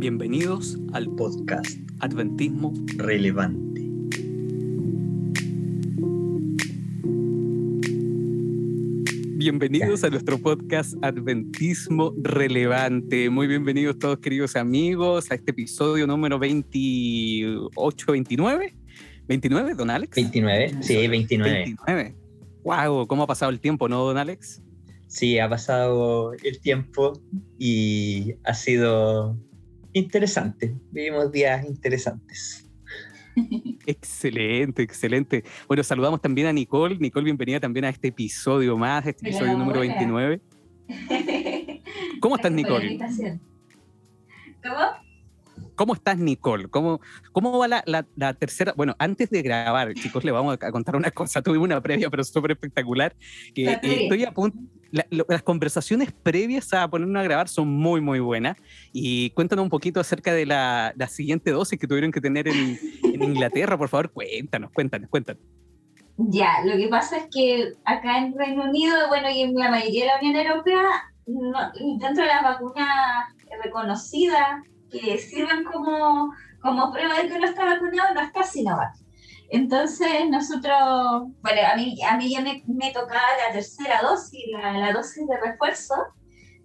Bienvenidos al podcast Adventismo relevante. Bienvenidos a nuestro podcast Adventismo Relevante. Muy bienvenidos todos queridos amigos a este episodio número 28, 29. ¿29, don Alex? 29, sí, 29. 29. Wow, ¿cómo ha pasado el tiempo, no, don Alex? Sí, ha pasado el tiempo y ha sido interesante. Vivimos días interesantes. Excelente, excelente. Bueno, saludamos también a Nicole. Nicole, bienvenida también a este episodio más, este episodio número 29. ¿Cómo estás, Nicole? ¿Cómo? ¿Cómo estás, Nicole? ¿Cómo, cómo va la, la, la, tercera? Bueno, antes de grabar, chicos, le vamos a contar una cosa. Tuvimos una previa, pero súper espectacular. Que eh, estoy a punto. La, las conversaciones previas a ponernos a grabar son muy, muy buenas. Y cuéntanos un poquito acerca de la, la siguiente dosis que tuvieron que tener en, Inglaterra. Por favor, cuéntanos, cuéntanos, cuéntanos. Ya, lo que pasa es que acá en Reino Unido, bueno, y en la mayoría de la Unión Europea, dentro de las vacunas reconocidas que sirven como, como prueba de que uno está vacunado, no está Sinovac. Entonces nosotros, bueno, a mí, a mí ya me, me tocaba la tercera dosis, la, la dosis de refuerzo,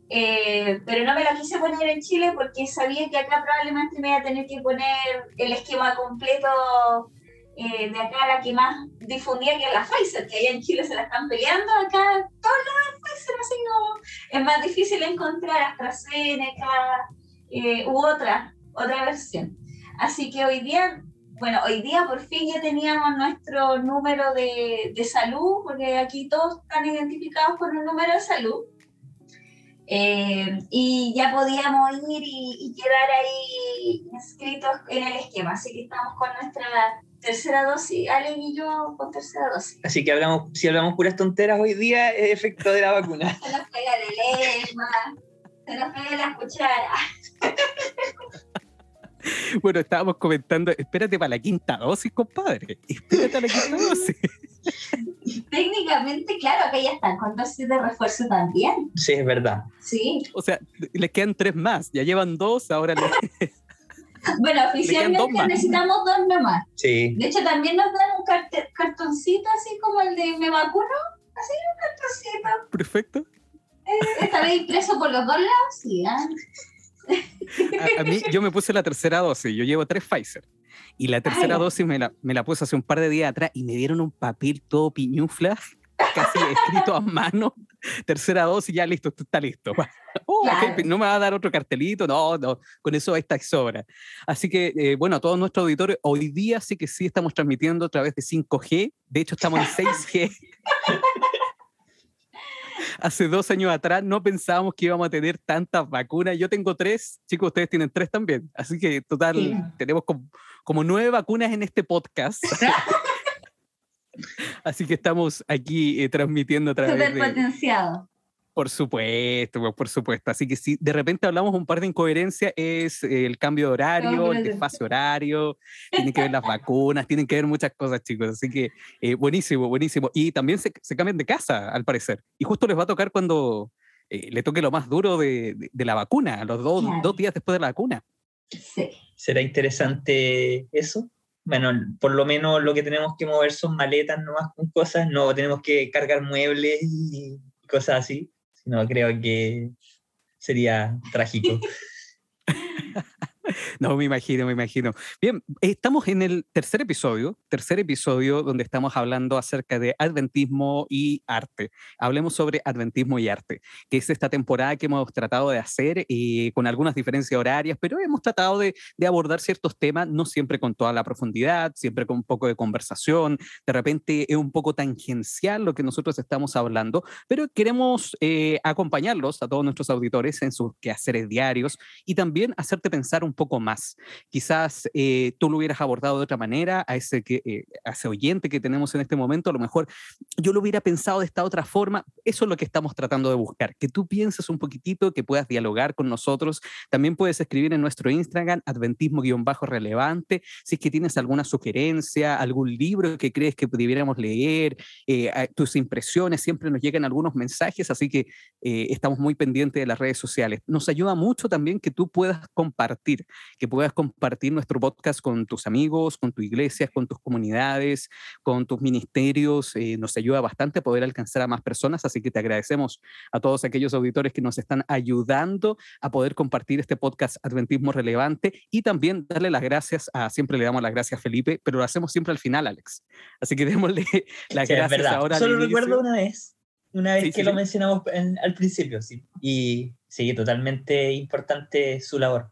eh, pero no me la quise poner en Chile porque sabía que acá probablemente me iba a tener que poner el esquema completo eh, de acá, la que más difundía, que es la Pfizer, que allá en Chile se la están peleando, acá todos los Pfizer, así como es más difícil encontrar AstraZeneca eh, u otra, otra versión. Así que hoy día bueno, hoy día por fin ya teníamos nuestro número de, de, salud, porque aquí todos están identificados por un número de salud. Eh, y ya podíamos ir y, y, quedar ahí inscritos en el esquema. Así que estamos con nuestra tercera dosis, Ale y yo con tercera dosis. Así que hablamos, si hablamos puras tonteras hoy día, es efecto de la vacuna. se nos pega el lema, se nos pega la cuchara. Bueno, estábamos comentando, espérate para la quinta dosis, compadre. Espérate a la quinta dosis. Técnicamente, claro, que ya están con dosis de refuerzo también. Sí, es verdad. Sí. O sea, les quedan tres más, ya llevan dos, ahora les... Bueno, oficialmente necesitamos dos nomás. Sí. De hecho, también nos dan un cart cartoncito así como el de me vacuno. Así un cartoncito. Perfecto. Eh, Esta vez impreso por los dos lados, sí. ¿eh? A, a, mí, yo me puse la tercera dosis, yo llevo tres Pfizer. Y la tercera Ay. dosis me la, me la, puse hace un par de días atrás y me dieron un papel todo piñufla, casi escrito a mano. Tercera dosis, ya listo, está listo. Oh, claro. okay, no me va a dar otro cartelito, no, no, con eso esta sobra. Así que, eh, bueno, a todos nuestros auditores, hoy día sí que sí estamos transmitiendo a través de 5G, de hecho estamos en 6G. hace dos años atrás no pensábamos que íbamos a tener tantas vacunas. Yo tengo tres, chicos, ustedes tienen tres también. Así que total, sí. tenemos como, como, nueve vacunas en este podcast. Así que estamos aquí eh, transmitiendo a través Super de... potenciado. Por supuesto, por supuesto. Así que si de repente hablamos un par de incoherencias, es el cambio de horario, no, el desfase horario, tienen que ver las vacunas, tienen que ver muchas cosas, chicos. Así que eh, buenísimo, buenísimo. Y también se, se, cambian de casa, al parecer. Y justo les va a tocar cuando eh, le toque lo más duro de, de, de la vacuna, los dos, claro. dos días después de la vacuna. Sí. ¿Será interesante eso? Bueno, por lo menos lo que tenemos que mover son maletas nomás con cosas, no tenemos que cargar muebles y cosas así. No, creo que sería trágico. No, me imagino, me imagino. Bien, estamos en el tercer episodio, tercer episodio donde estamos hablando acerca de adventismo y arte. Hablemos sobre adventismo y arte, que es esta temporada que hemos tratado de hacer y con algunas diferencias horarias, pero hemos tratado de, de abordar ciertos temas, no siempre con toda la profundidad, siempre con un poco de conversación. De repente es un poco tangencial lo que nosotros estamos hablando, pero queremos eh, acompañarlos a todos nuestros auditores en sus quehaceres diarios y también hacerte pensar un poco más. Quizás eh, tú lo hubieras abordado de otra manera a ese, que, eh, a ese oyente que tenemos en este momento, a lo mejor yo lo hubiera pensado de esta otra forma. Eso es lo que estamos tratando de buscar, que tú pienses un poquitito, que puedas dialogar con nosotros. También puedes escribir en nuestro Instagram, adventismo-relevante, si es que tienes alguna sugerencia, algún libro que crees que debiéramos leer, eh, tus impresiones, siempre nos llegan algunos mensajes, así que estamos muy pendientes de las redes sociales. Nos ayuda mucho también que tú puedas compartir, que puedas compartir nuestro podcast con tus amigos, con tu iglesia, con tus comunidades, con tus ministerios. Eh, nos ayuda bastante a poder alcanzar a más personas, así que te agradecemos a todos aquellos auditores que nos están ayudando a poder compartir este podcast Adventismo Relevante y también darle las gracias a, siempre le damos las gracias a Felipe, pero lo hacemos siempre al final, Alex. Así que démosle las gracias ahora. Solo recuerdo una vez, una vez que lo mencionamos al principio, sí. Y sí, totalmente importante su labor.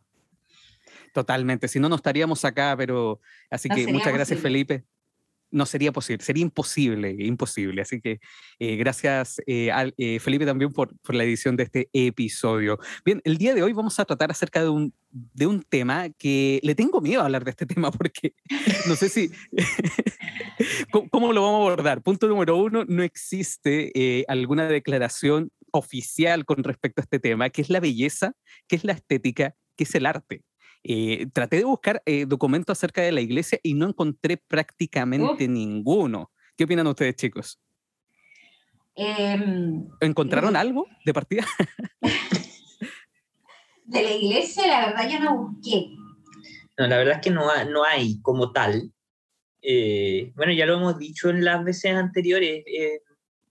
Totalmente, si no, no estaríamos acá, pero así que muchas gracias Felipe. No sería posible, sería imposible, imposible. Así que eh, gracias eh, eh, Felipe también por, por, la edición de este episodio. Bien, el día de hoy vamos a tratar acerca de un, de un tema que le tengo miedo a hablar de este tema porque no sé si... ¿Cómo, ¿Cómo, lo vamos a abordar? Punto número uno, no existe alguna declaración oficial con respecto a este tema, que es la belleza, que es la estética, que es el arte. Eh, traté de buscar eh, documentos acerca de la iglesia y no encontré prácticamente ninguno. ¿Qué opinan ustedes, chicos? Em, ¿Encontraron algo de partida? de la iglesia, la verdad, yo no busqué. No, la verdad es que no, no hay como tal. Eh, bueno, ya lo hemos dicho en las veces anteriores,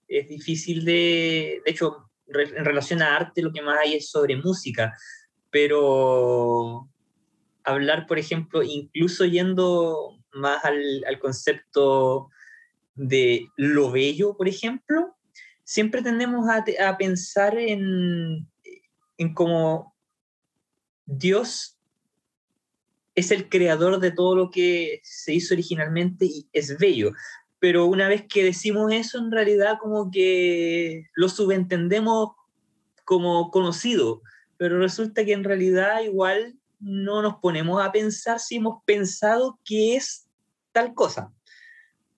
es difícil de, de hecho, en relación a arte lo que más hay es sobre música, pero hablar, por ejemplo, incluso yendo más al, concepto de lo bello, por ejemplo, siempre tendemos a, a pensar en, en cómo Dios es el creador de todo lo que se hizo originalmente y es bello. Pero una vez que decimos eso, en realidad como que lo subentendemos como conocido, pero resulta que en realidad igual no nos ponemos a pensar si hemos pensado que es tal cosa.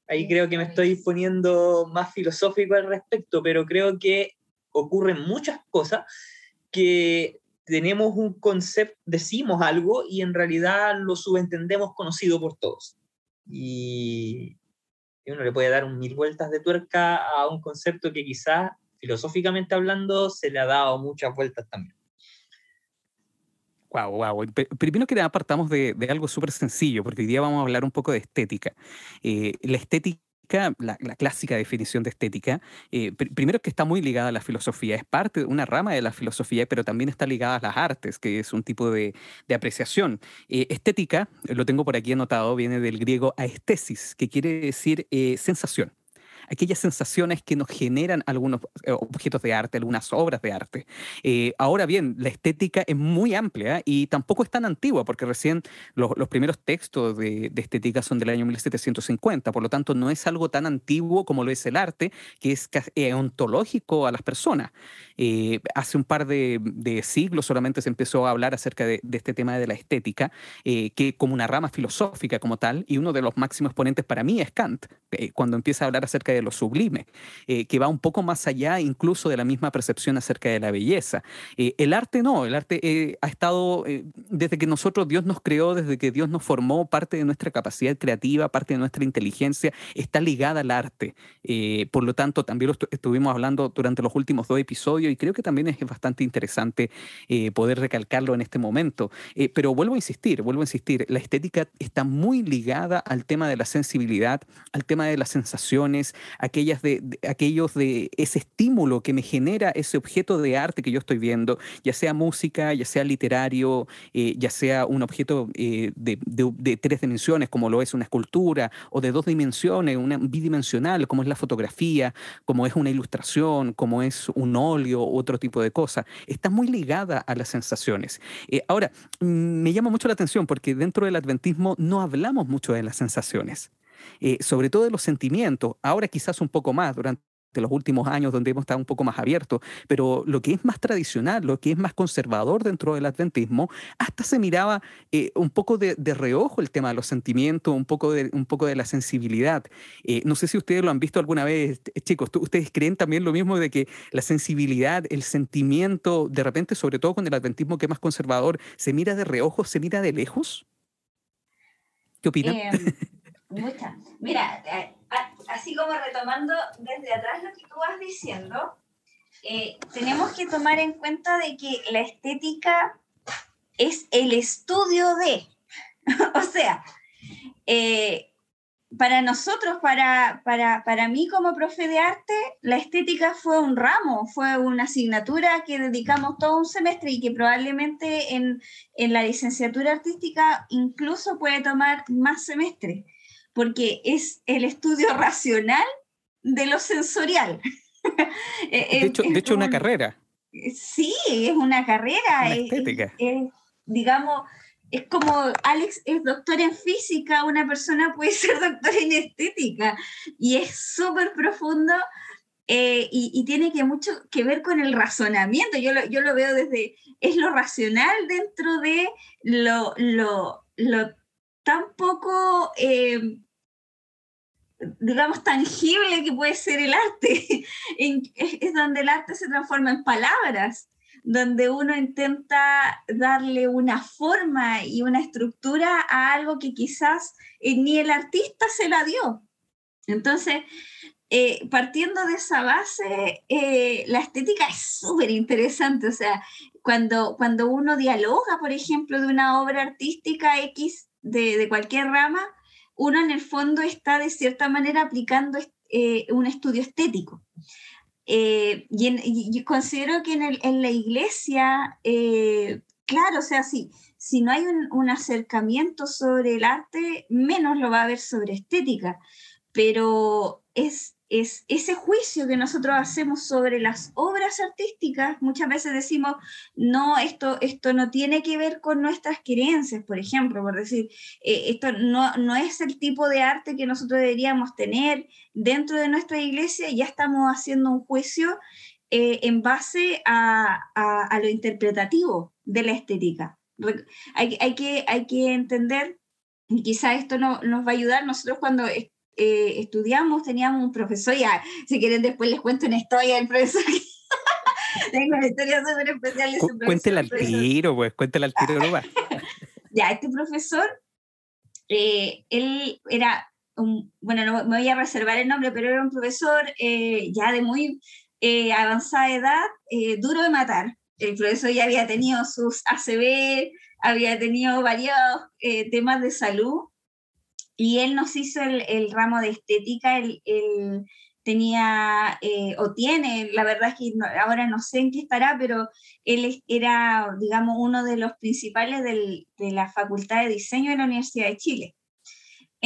Ahí creo que me estoy poniendo más filosófico al respecto, pero creo que ocurren muchas cosas que tenemos un concepto, decimos algo y en realidad lo subentendemos conocido por todos. Y uno le puede dar mil vueltas de tuerca a un concepto que quizás filosóficamente hablando se le ha dado muchas vueltas también. Wow, wow. Primero que nada, partamos de, algo súper sencillo, porque hoy día vamos a hablar un poco de estética. Eh, la estética la, clásica definición de estética, eh, primero que está muy ligada a la filosofía, es parte de una rama de la filosofía, pero también está ligada a las artes, que es un tipo de, apreciación. Eh, estética, lo tengo por aquí anotado, viene del griego aestesis, que quiere decir sensación aquellas sensaciones que nos generan algunos eh, objetos de arte, algunas obras de arte. Eh, ahora bien, la estética es muy amplia y tampoco es tan antigua, porque recién los, primeros textos de, estética son del año 1750, por lo tanto no es algo tan antiguo como lo es el arte, que es ontológico a las personas. Eh, hace un par de, siglos solamente se empezó a hablar acerca de, este tema de la estética, que como una rama filosófica como tal, y uno de los máximos exponentes para mí es Kant, cuando empieza a hablar acerca de lo sublime, eh, que va un poco más allá incluso de la misma percepción acerca de la belleza. Eh, el arte no, el arte eh, ha estado, desde que nosotros, Dios nos creó, desde que Dios nos formó, parte de nuestra capacidad creativa, parte de nuestra inteligencia, está ligada al arte. por lo tanto, también lo estuvimos hablando durante los últimos dos episodios y creo que también es bastante interesante poder recalcarlo en este momento. pero vuelvo a insistir, vuelvo a insistir, la estética está muy ligada al tema de la sensibilidad, al tema de las sensaciones, aquellas de, aquellos de ese estímulo que me genera ese objeto de arte que yo estoy viendo, ya sea música, ya sea literario, eh, ya sea un objeto eh, de, de, tres dimensiones, como lo es una escultura, o de dos dimensiones, una bidimensional, como es la fotografía, como es una ilustración, como es un óleo, otro tipo de cosa. Está muy ligada a las sensaciones. Eh, ahora, mm, me llama mucho la atención porque dentro del adventismo no hablamos mucho de las sensaciones. Eh, sobre todo de los sentimientos, ahora quizás un poco más durante de los últimos años donde hemos estado un poco más abiertos, pero lo que es más tradicional, lo que es más conservador dentro del adventismo, hasta se miraba eh, un poco de, reojo el tema de los sentimientos, un poco de, un poco de la sensibilidad. Eh, no sé si ustedes lo han visto alguna vez, chicos, ¿ustedes creen también lo mismo de que la sensibilidad, el sentimiento, de repente, sobre todo con el adventismo que es más conservador, se mira de reojo, se mira de lejos? ¿Qué opinan? Muchas. Mira, así como retomando desde atrás lo que tú vas diciendo, eh, tenemos que tomar en cuenta de que la estética es el estudio de, o sea, eh, para nosotros, para, para, para, mí como profe de arte, la estética fue un ramo, fue una asignatura que dedicamos todo un semestre y que probablemente en, en la licenciatura artística incluso puede tomar más semestres porque es el estudio racional de lo sensorial. Eh, de hecho, de hecho una carrera. Sí, es una carrera. estética. digamos, es como Alex es doctor en física, una persona puede ser doctor en estética y es súper profundo eh, y, tiene que mucho que ver con el razonamiento. Yo lo, yo lo veo desde, es lo racional dentro de lo, lo, lo tan poco eh, digamos, tangible que puede ser el arte. es donde el arte se transforma en palabras, donde uno intenta darle una forma y una estructura a algo que quizás eh, ni el artista se la dio. Entonces, eh, partiendo de esa base, la estética es súper interesante. O sea, cuando, cuando uno dialoga, por ejemplo, de una obra artística X de, cualquier rama, uno en el fondo está de cierta manera aplicando eh, un estudio estético. Eh, y, considero que en, la iglesia, eh, claro, o sea, si, si no hay un, un, acercamiento sobre el arte, menos lo va a haber sobre estética, pero es es ese juicio que nosotros hacemos sobre las obras artísticas, muchas veces decimos, no, esto, esto no tiene que ver con nuestras creencias, por ejemplo, por decir, eh, esto no, no es el tipo de arte que nosotros deberíamos tener dentro de nuestra iglesia, ya estamos haciendo un juicio eh, en base a, a, lo interpretativo de la estética. Hay, hay, que, hay que entender, y quizá esto no, nos va a ayudar, nosotros cuando eh, estudiamos, teníamos un profesor, ya, si quieren después les cuento una historia del profesor. Tengo una historia súper especial de. Cuéntela al tiro, pues, cuéntela al tiro ya, este profesor, eh, él era un, bueno, no me voy a reservar el nombre, pero era un profesor eh, ya de muy avanzada edad, duro de matar. El profesor ya había tenido sus ACV, había tenido varios temas de salud y él nos hizo el, ramo de estética, él, tenía eh, o tiene, la verdad es que ahora no sé en qué estará, pero él era, digamos, uno de los principales de la Facultad de Diseño de la Universidad de Chile.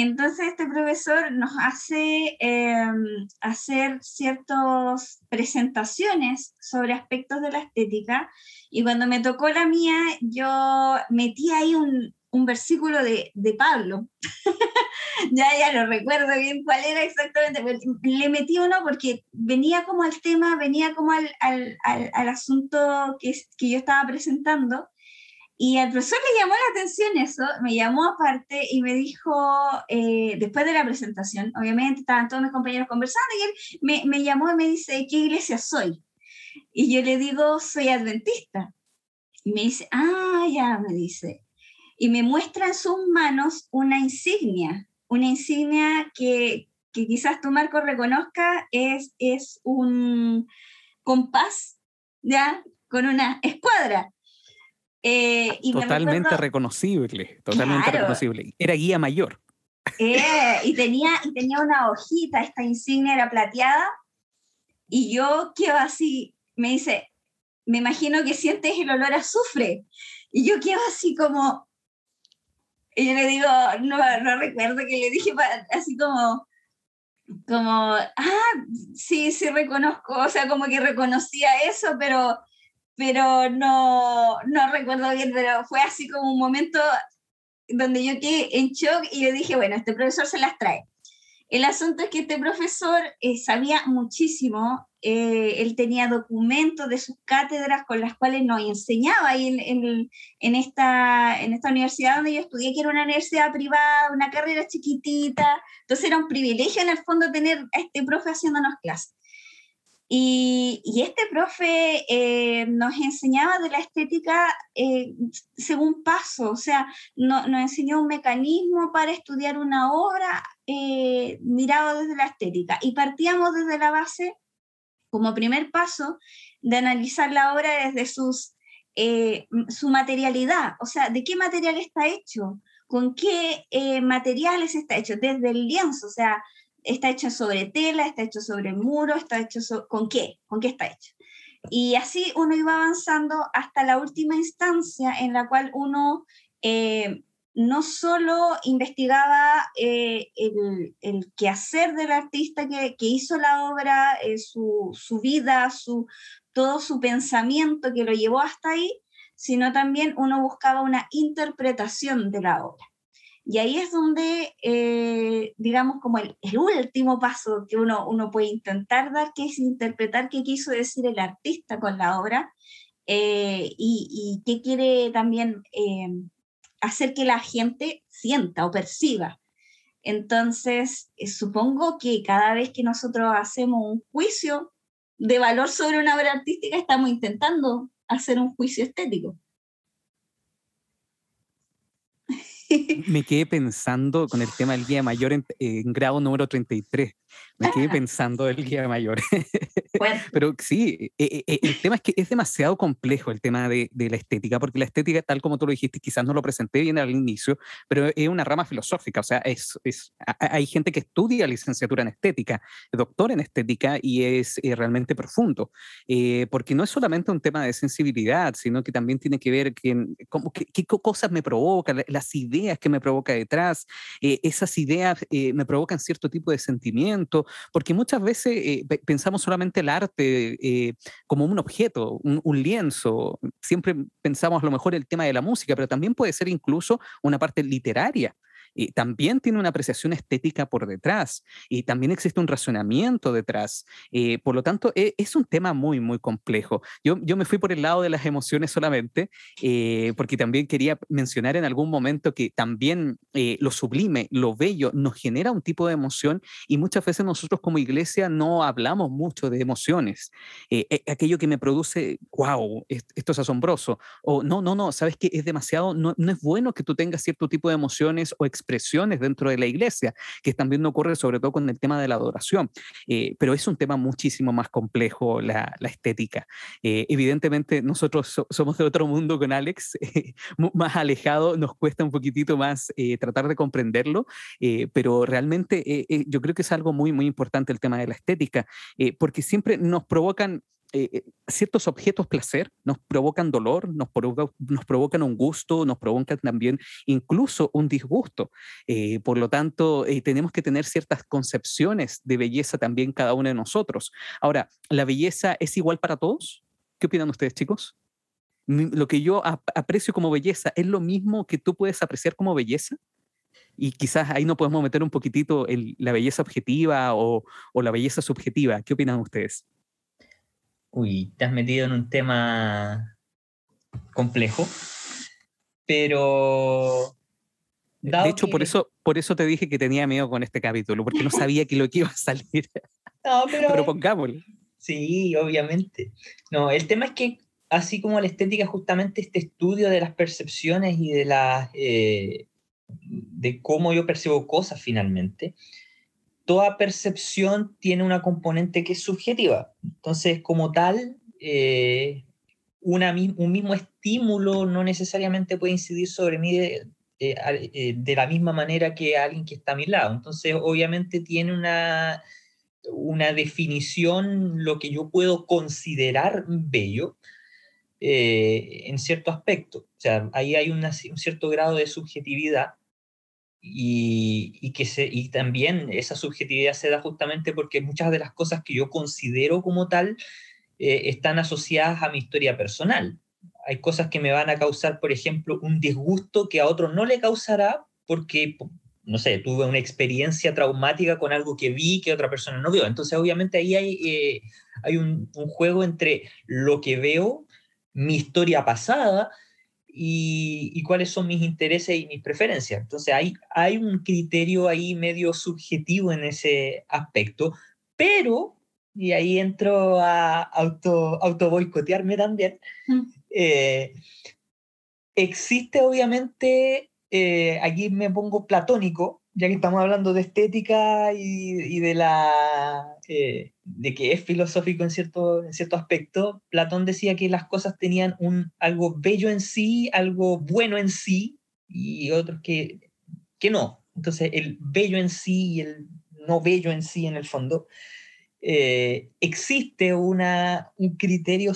Entonces este profesor nos hace em, hacer ciertas presentaciones sobre aspectos de la estética y cuando me tocó la mía yo metí ahí un, un versículo de, de Pablo. ya, ya no recuerdo bien cuál era exactamente, le metí uno porque venía como al tema, venía como al, al, al, asunto que, que, yo estaba presentando. Y al profesor le llamó la atención eso, me llamó aparte y me dijo, eh, después de la presentación, obviamente estaban todos mis compañeros conversando y él me, me llamó y me dice, ¿qué iglesia soy? Y yo le digo, soy adventista. Y me dice, ah, ya, me dice y me muestra en sus manos una insignia, una insignia que, que quizás tú, Marco, reconozca, es, es un compás, ¿ya? Con una escuadra. Eh, y totalmente reconocible, totalmente reconocible. Era guía mayor. Eh, y, tenía, y tenía una hojita, esta insignia era plateada, y yo quedo así, me dice, me imagino que sientes el olor a azufre. Y yo quedo así como, y yo le digo, no, no recuerdo que le dije así como, como, ah, sí, sí reconozco, o sea, como que reconocía eso, pero, pero no, no recuerdo bien, pero fue así como un momento donde yo quedé en shock y yo dije, bueno, este profesor se las trae. El asunto es que este profesor eh, sabía muchísimo, eh, él tenía documentos de sus cátedras con las cuales nos enseñaba ahí en, en, esta, en esta universidad donde yo estudié, que era una universidad privada, una carrera chiquitita, entonces era un privilegio en el fondo tener a este profe haciéndonos clases. Y, y, este profe eh, nos enseñaba de la estética eh, según paso, o sea, no, nos enseñó un mecanismo para estudiar una obra eh, mirado desde la estética. Y partíamos desde la base, como primer paso, de analizar la obra desde sus, su materialidad, o sea, de qué material está hecho, con qué materiales está hecho, desde el lienzo, o sea, está hecho sobre tela, está hecho sobre muro, está hecho con qué, con qué está hecho. Y así uno iba avanzando hasta la última instancia en la cual uno eh, no solo investigaba eh, el, el, quehacer del artista que, que hizo la obra, eh, su, su, vida, su, todo su pensamiento que lo llevó hasta ahí, sino también uno buscaba una interpretación de la obra. Y ahí es donde, eh, digamos, como el, último paso que uno, uno puede intentar dar, que es interpretar qué quiso decir el artista con la obra eh, y, qué quiere también hacer que la gente sienta o perciba. Entonces, supongo que cada vez que nosotros hacemos un juicio de valor sobre una obra artística, estamos intentando hacer un juicio estético. Me quedé pensando con el tema del Día Mayor en, en grado número 33 me quedé pensando del guía mayor. Pero sí, eh, eh, el tema es que es demasiado complejo el tema de, de, la estética, porque la estética, tal como tú lo dijiste, quizás no lo presenté bien al inicio, pero es una rama filosófica. O sea, es, es hay gente que estudia licenciatura en estética, doctor en estética, y es eh, realmente profundo, porque no es solamente un tema de sensibilidad, sino que también tiene que ver como, qué, cosas me provocan, las ideas que me provoca detrás, esas ideas me provocan cierto tipo de porque muchas veces eh, pensamos solamente el arte eh, como un objeto, un, un, lienzo. Siempre pensamos a lo mejor el tema de la música, pero también puede ser incluso una parte literaria y también tiene una apreciación estética por detrás y también existe un razonamiento detrás. Eh, por lo tanto, e, es un tema muy, muy complejo. Yo, yo me fui por el lado de las emociones solamente, eh, porque también quería mencionar en algún momento que también eh, lo sublime, lo bello, nos genera un tipo de emoción y muchas veces nosotros como iglesia no hablamos mucho de emociones. aquello que me produce, wow, esto es asombroso. O no, no, no, sabes que es demasiado, no, no es bueno que tú tengas cierto tipo de emociones o experiencias expresiones dentro de la iglesia, que también ocurre sobre todo con el tema de la adoración. Eh, pero es un tema muchísimo más complejo la, estética. Eh, evidentemente nosotros somos de otro mundo con Alex, más alejado, nos cuesta un poquitito más eh, tratar de comprenderlo, pero realmente yo creo que es algo muy, muy importante el tema de la estética, porque siempre nos provocan eh, eh, ciertos objetos placer nos provocan dolor, nos, nos, provocan un gusto, nos provocan también incluso un disgusto. Eh, por lo tanto, tenemos que tener ciertas concepciones de belleza también cada uno de nosotros. Ahora, ¿la belleza es igual para todos? ¿Qué opinan ustedes, chicos? Lo que yo aprecio como belleza es lo mismo que tú puedes apreciar como belleza. Y quizás ahí no podemos meter un poquitito la belleza objetiva o, o la belleza subjetiva. ¿Qué opinan ustedes? Uy, te has metido en un tema complejo, pero... De hecho, por, eso, por eso te dije que tenía miedo con este capítulo, porque no sabía que lo que iba a salir. No, pero... pero pongámoslo. Sí, obviamente. No, el tema es que así como la estética, justamente este estudio de las percepciones y de, la, eh, de cómo yo percibo cosas finalmente, toda percepción tiene una componente que es subjetiva. Entonces, como tal, eh, un mismo estímulo no necesariamente puede incidir sobre mí de, eh, de, la misma manera que alguien que está a mi lado. Entonces, obviamente tiene una, una definición lo que yo puedo considerar bello eh, en cierto aspecto. O sea, ahí hay un cierto grado de subjetividad y, que se, y también esa subjetividad se da justamente porque muchas de las cosas que yo considero como tal eh, están asociadas a mi historia personal. Hay cosas que me van a causar, por ejemplo, un disgusto que a otro no le causará porque no sé, tuve una experiencia traumática con algo que vi que otra persona no vio. Entonces, obviamente ahí hay, eh, hay un, un, juego entre lo que veo, mi historia pasada y, y, cuáles son mis intereses y mis preferencias. Entonces, hay, hay un criterio ahí medio subjetivo en ese aspecto, pero, y ahí entro a auto, auto boicotearme también, mm. eh, existe obviamente eh, aquí me pongo platónico, ya que estamos hablando de estética y, de, la, eh, de que es filosófico en cierto, en cierto aspecto, Platón decía que las cosas tenían un, algo bello en sí, algo bueno en sí, y otros que, que no. Entonces, el bello en sí y el no bello en sí, en el fondo, eh, existe una, un criterio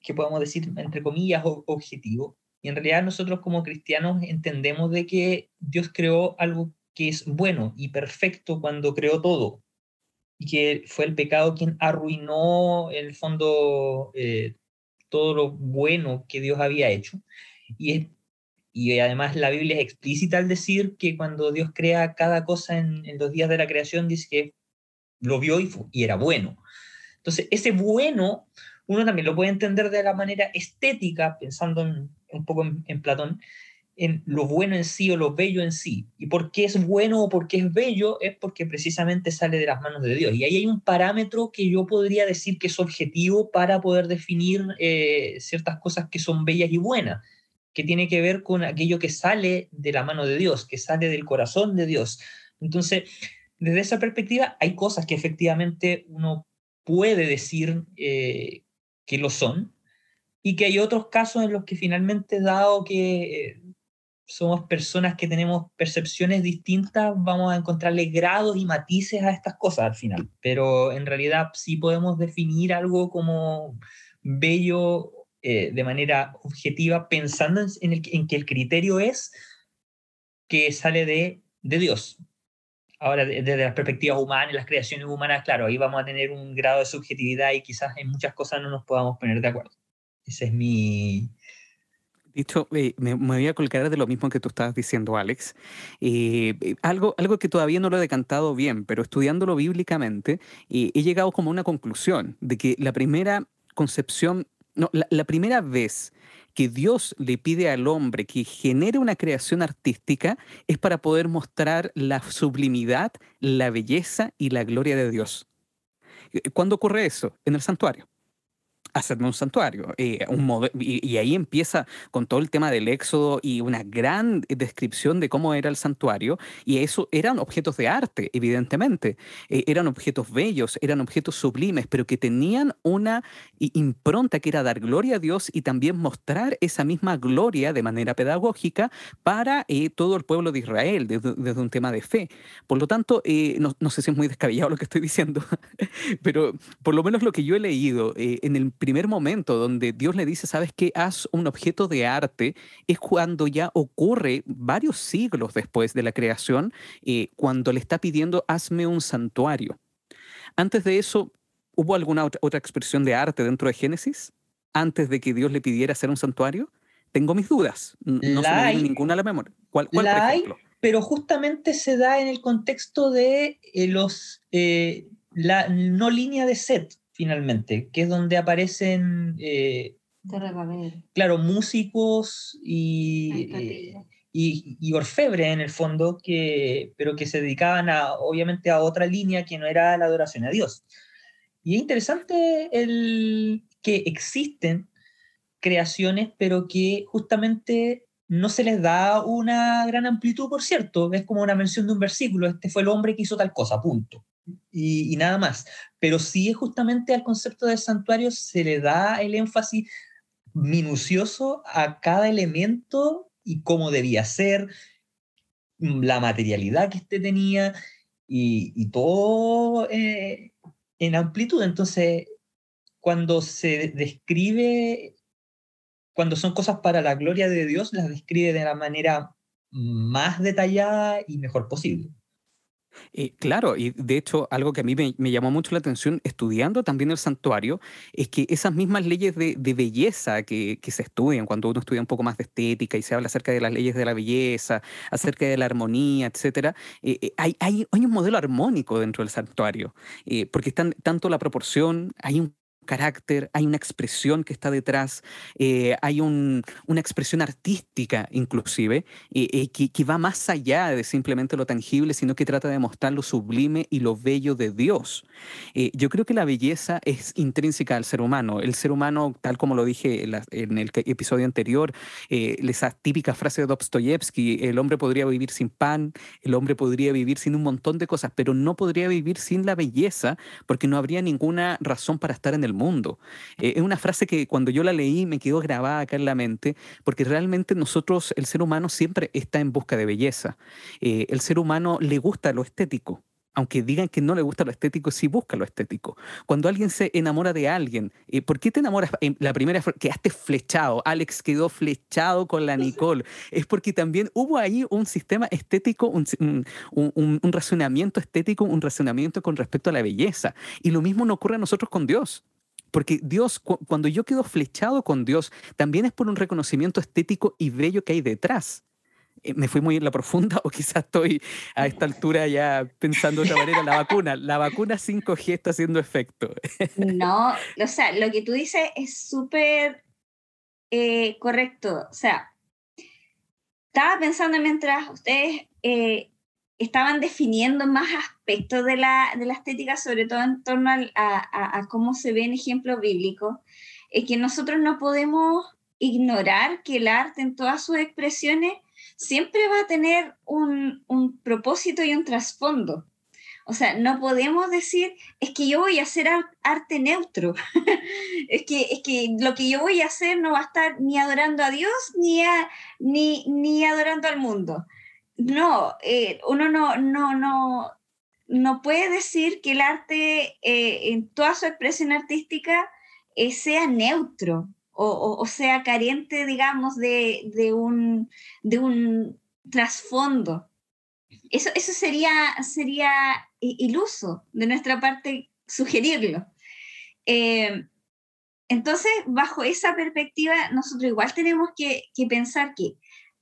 que podemos decir, entre comillas, objetivo, y en realidad nosotros como cristianos entendemos de que Dios creó algo que es bueno y perfecto cuando creó todo. Y que fue el pecado quien arruinó en el fondo eh, todo lo bueno que Dios había hecho. Y, y además la Biblia es explícita al decir que cuando Dios crea cada cosa en, los días de la creación, dice que lo vio y, y era bueno. Entonces, ese bueno uno también lo puede entender de la manera estética, pensando en, un poco en, Platón, en lo bueno en sí o lo bello en sí. Y por qué es bueno o por qué es bello es porque precisamente sale de las manos de Dios. Y ahí hay un parámetro que yo podría decir que es objetivo para poder definir eh, ciertas cosas que son bellas y buenas, que tiene que ver con aquello que sale de la mano de Dios, que sale del corazón de Dios. Entonces, desde esa perspectiva, hay cosas que efectivamente uno puede decir eh, que lo son, y que hay otros casos en los que finalmente, dado que eh, somos personas que tenemos percepciones distintas, vamos a encontrarle grados y matices a estas cosas al final. Pero en realidad sí podemos definir algo como bello eh, de manera objetiva, pensando en, el, en, que el criterio es que sale de, de Dios. Ahora, desde las perspectivas humanas, las creaciones humanas, claro, ahí vamos a tener un grado de subjetividad y quizás en muchas cosas no nos podamos poner de acuerdo. Ese es mi... Dicho, eh, me, voy a colgar de lo mismo que tú estabas diciendo, Alex. Eh, eh, algo, algo que todavía no lo he decantado bien, pero estudiándolo bíblicamente, he llegado como a una conclusión de que la primera concepción, no, la, la primera vez que Dios le pide al hombre que genere una creación artística es para poder mostrar la sublimidad, la belleza y la gloria de Dios. ¿Cuándo ocurre eso? En el santuario hacerme un santuario. Eh, un y, ahí empieza con todo el tema del éxodo y una gran descripción de cómo era el santuario. Y eso eran objetos de arte, evidentemente. Eh, eran objetos bellos, eran objetos sublimes, pero que tenían una impronta que era dar gloria a Dios y también mostrar esa misma gloria de manera pedagógica para eh, todo el pueblo de Israel, desde, desde, un tema de fe. Por lo tanto, no, no, sé si es muy descabellado lo que estoy diciendo, pero por lo menos lo que yo he leído en el primer momento donde Dios le dice, sabes que haz un objeto de arte, es cuando ya ocurre varios siglos después de la creación, eh, cuando le está pidiendo, hazme un santuario. Antes de eso, ¿hubo alguna otra, expresión de arte dentro de Génesis? Antes de que Dios le pidiera hacer un santuario. Tengo mis dudas. No se me ninguna a la memoria. ¿Cuál, cuál por ejemplo? pero justamente se da en el contexto de eh, los eh, la no línea de set finalmente, que es donde aparecen, eh, claro, músicos y, y, y, orfebres en el fondo, que, pero que se dedicaban a, obviamente a otra línea que no era la adoración a Dios. Y es interesante el, que existen creaciones, pero que justamente no se les da una gran amplitud, por cierto, es como una mención de un versículo, este fue el hombre que hizo tal cosa, punto y, nada más. Pero sí justamente al concepto del santuario se le da el énfasis minucioso a cada elemento y cómo debía ser, la materialidad que este tenía y, todo eh, en amplitud. Entonces, cuando se describe, cuando son cosas para la gloria de Dios, las describe de la manera más detallada y mejor posible. Eh, claro, y de hecho algo que a mí me, llamó mucho la atención estudiando también el santuario es que esas mismas leyes de, belleza que, se estudian cuando uno estudia un poco más de estética y se habla acerca de las leyes de la belleza, acerca de la armonía, etcétera, eh, eh, hay, hay, un modelo armónico dentro del santuario, porque están tanto la proporción, hay un carácter, hay una expresión que está detrás, eh, hay una expresión artística inclusive, eh, eh, que, va más allá de simplemente lo tangible, sino que trata de mostrar lo sublime y lo bello de Dios. yo creo que la belleza es intrínseca al ser humano. El ser humano, tal como lo dije en, el episodio anterior, esa típica frase de Dostoyevsky, el hombre podría vivir sin pan, el hombre podría vivir sin un montón de cosas, pero no podría vivir sin la belleza porque no habría ninguna razón para estar en el mundo. Eh, es una frase que cuando yo la leí me quedó grabada acá en la mente, porque realmente nosotros, el ser humano siempre está en busca de belleza. Eh, el ser humano le gusta lo estético aunque digan que no le gusta lo estético, sí busca lo estético. Cuando alguien se enamora de alguien, eh, ¿por qué te enamoras? La primera quedaste flechado, Alex quedó flechado con la Nicole. Es porque también hubo ahí un sistema estético, un, un, un razonamiento estético, un razonamiento con respecto a la belleza. Y lo mismo no ocurre a nosotros con Dios. Porque Dios, cuando yo quedo flechado con Dios, también es por un reconocimiento estético y bello que hay detrás. Eh, ¿Me fui muy en la profunda o quizás estoy a esta altura ya pensando de otra manera? La vacuna, la vacuna 5G está haciendo efecto. No, o sea, lo que tú dices es súper eh, correcto. O sea, estaba pensando mientras ustedes eh, estaban definiendo más aspectos de la, de la estética, sobre todo en torno a, cómo se ven ejemplos bíblicos, es que nosotros no podemos ignorar que el arte en todas sus expresiones siempre va a tener un, un propósito y un trasfondo. O sea, no podemos decir, es que yo voy a hacer arte neutro. es, que, es que lo que yo voy a hacer no va a estar ni adorando a Dios ni, a, ni, ni adorando al mundo no, eh, uno no, no, no, no puede decir que el arte eh, en toda su expresión artística eh, sea neutro o, sea carente, digamos, de, un, de un trasfondo. Eso, eso sería, sería iluso de nuestra parte sugerirlo. entonces, bajo esa perspectiva, nosotros igual tenemos que pensar que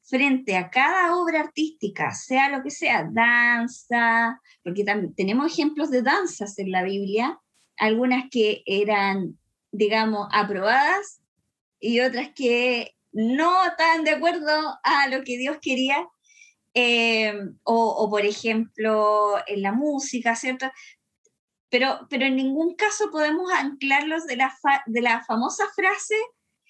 frente a cada obra artística, sea lo que sea, danza, porque tenemos ejemplos de danzas en la Biblia, algunas que eran, digamos, aprobadas y otras que no estaban de acuerdo a lo que Dios quería, eh, o, por ejemplo en la música, ¿cierto? Pero, pero en ningún caso podemos anclarlos de la, de la famosa frase,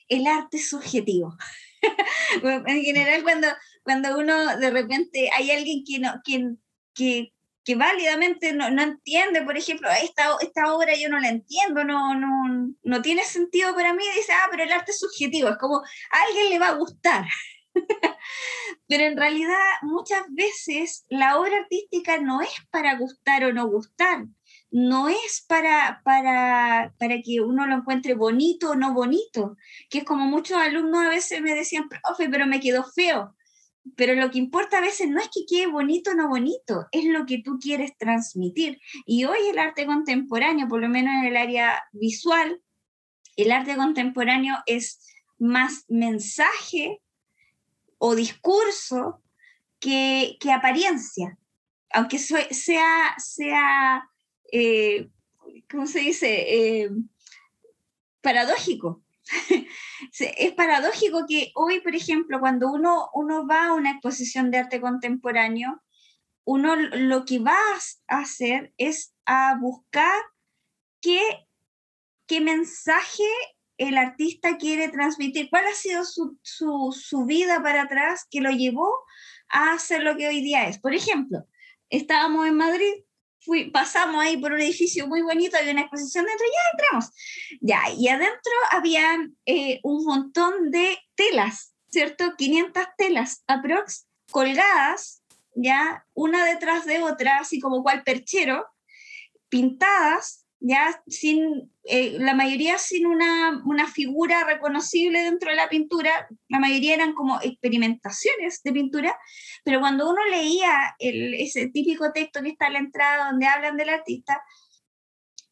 el arte subjetivo. en general, cuando, cuando uno de repente hay alguien que, no, que, que, que válidamente no, no, entiende, por ejemplo, esta, esta obra yo no la entiendo, no, no, no tiene sentido para mí, dice, ah, pero el arte es subjetivo, es como a alguien le va a gustar. pero en realidad muchas veces la obra artística no es para gustar o no gustar, no es para, para, para que uno lo encuentre bonito o no bonito, que es como muchos alumnos a veces me decían, profe, pero me quedó feo. Pero lo que importa a veces no es que quede bonito o no bonito, es lo que tú quieres transmitir. Y hoy el arte contemporáneo, por lo menos en el área visual, el arte contemporáneo es más mensaje o discurso que, que apariencia. Aunque sea, sea eh, ¿cómo se dice? Eh, paradójico. es paradójico que hoy, por ejemplo, cuando uno, uno va a una exposición de arte contemporáneo, uno lo que va a hacer es a buscar qué, qué mensaje el artista quiere transmitir, cuál ha sido su, su, su, vida para atrás que lo llevó a hacer lo que hoy día es. Por ejemplo, estábamos en Madrid pasamos ahí por un edificio muy bonito, había una exposición dentro, ya entramos. Ya, y adentro había eh, un montón de telas, ¿cierto? 500 telas aprox, colgadas, ya, una detrás de otra, así como cual perchero, pintadas, ya sin, eh, la mayoría sin una, una, figura reconocible dentro de la pintura, la mayoría eran como experimentaciones de pintura, pero cuando uno leía el, ese típico texto que está en la entrada donde hablan del artista,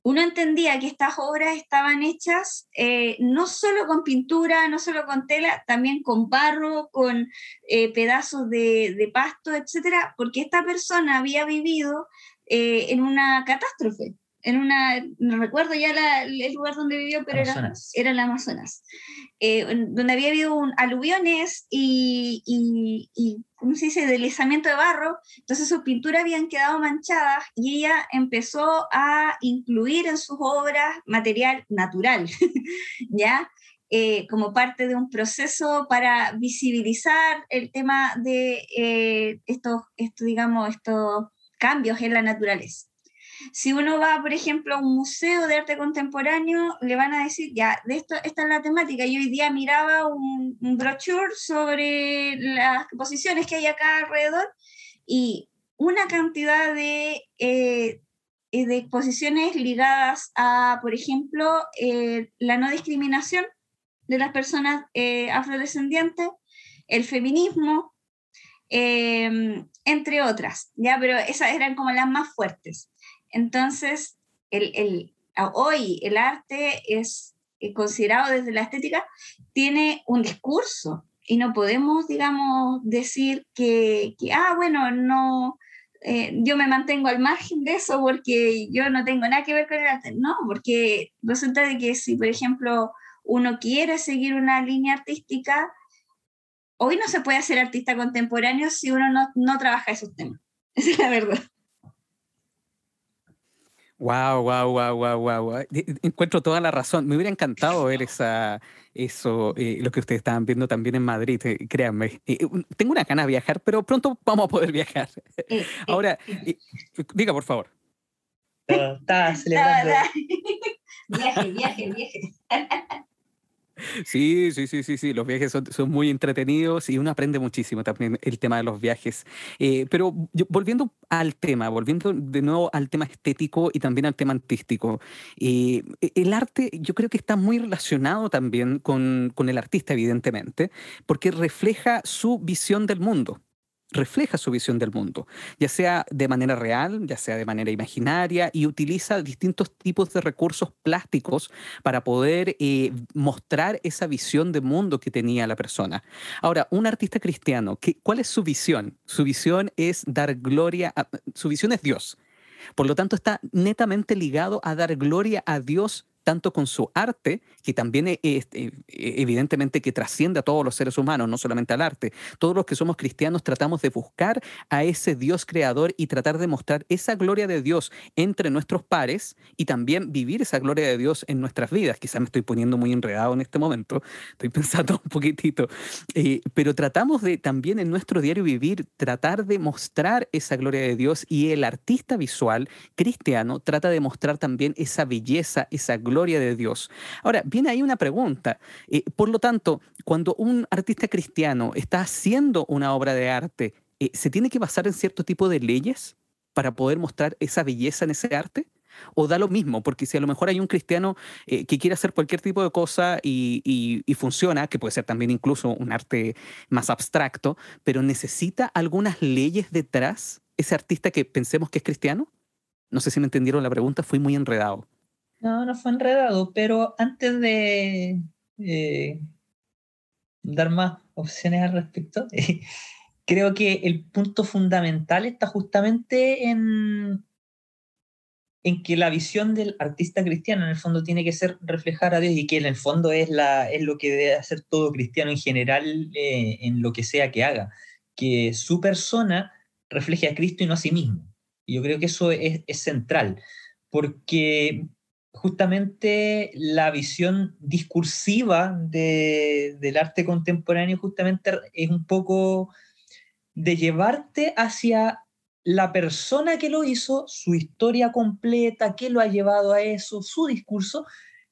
uno entendía que estas obras estaban hechas eh, no solo con pintura, no solo con tela, también con barro, con eh, pedazos de, de, pasto, etcétera, porque esta persona había vivido en una catástrofe en una, no recuerdo ya el lugar donde vivió, pero era, era el Amazonas, eh, donde había habido un, aluviones y, y, y, ¿cómo se dice?, deslizamiento de barro, entonces sus pinturas habían quedado manchadas y ella empezó a incluir en sus obras material natural, ¿ya? Eh, como parte de un proceso para visibilizar el tema de eh, estos, esto, digamos, estos cambios en la naturaleza. Si uno va, por ejemplo, a un museo de arte contemporáneo, le van a decir, ya, de esto, esta es la temática. Yo hoy día miraba un, brochure sobre las exposiciones que hay acá alrededor y una cantidad de, eh, de exposiciones ligadas a, por ejemplo, eh, la no discriminación de las personas eh, afrodescendientes, el feminismo, entre otras, ¿ya? Pero esas eran como las más fuertes. Entonces, el, hoy el arte es eh, considerado desde la estética, tiene un discurso y no podemos, digamos, decir que, ah, bueno, no, eh, yo me mantengo al margen de eso porque yo no tengo nada que ver con el arte. No, porque resulta de que si, por ejemplo, uno quiere seguir una línea artística, hoy no se puede hacer artista contemporáneo si uno no, no trabaja esos temas. Esa es la verdad. Wow, wow, wow, wow, wow. Encuentro toda la razón. Me hubiera encantado ver esa, eso, eh, lo que ustedes estaban viendo también en Madrid, eh, créanme. Eh, tengo una gana de viajar, pero pronto vamos a poder viajar. Ahora, diga por favor. está celebrando. viaje, viaje, viaje. Sí, sí, sí, sí, los viajes son, son, muy entretenidos y uno aprende muchísimo también el tema de los viajes. Eh, pero volviendo al tema, volviendo de nuevo al tema estético y también al tema artístico, eh, e, el arte yo creo que está muy relacionado también con, con el artista, evidentemente, porque refleja su visión del mundo refleja su visión del mundo, ya sea de manera real, ya sea de manera imaginaria, y utiliza distintos tipos de recursos plásticos para poder eh, mostrar esa visión de mundo que tenía la persona. Ahora, un artista cristiano, ¿qué, ¿cuál es su visión? Su visión es dar gloria, a, su visión es Dios. Por lo tanto, está netamente ligado a dar gloria a Dios tanto con su arte, que también es, e, evidentemente que trasciende a todos los seres humanos, no solamente al arte. Todos los que somos cristianos tratamos de buscar a ese Dios creador y tratar de mostrar esa gloria de Dios entre nuestros pares y también vivir esa gloria de Dios en nuestras vidas. Quizás me estoy poniendo muy enredado en este momento, estoy pensando un poquitito, eh, pero tratamos de también en nuestro diario vivir tratar de mostrar esa gloria de Dios y el artista visual cristiano trata de mostrar también esa belleza, esa gloria gloria de Dios. Ahora, viene ahí una pregunta. Eh, por lo tanto, cuando un artista cristiano está haciendo una obra de arte, eh, ¿se tiene que basar en cierto tipo de leyes para poder mostrar esa belleza en ese arte? ¿O da lo mismo? Porque si a lo mejor hay un cristiano eh, que quiere hacer cualquier tipo de cosa y, y, funciona, que puede ser también incluso un arte más abstracto, pero necesita algunas leyes detrás, ese artista que pensemos que es cristiano? No sé si me entendieron la pregunta, fui muy enredado. No, no fue enredado, pero antes de eh, dar más opciones al respecto, creo que el punto fundamental está justamente en, en que la visión del artista cristiano en el fondo tiene que ser reflejar a Dios y que en el fondo es, la, es lo que debe hacer todo cristiano en general eh, en lo que sea que haga, que su persona refleje a Cristo y no a sí mismo. Y yo creo que eso es, es central, porque justamente la visión discursiva del arte contemporáneo justamente es un poco de llevarte hacia la persona que lo hizo, su historia completa, qué lo ha llevado a eso, su discurso,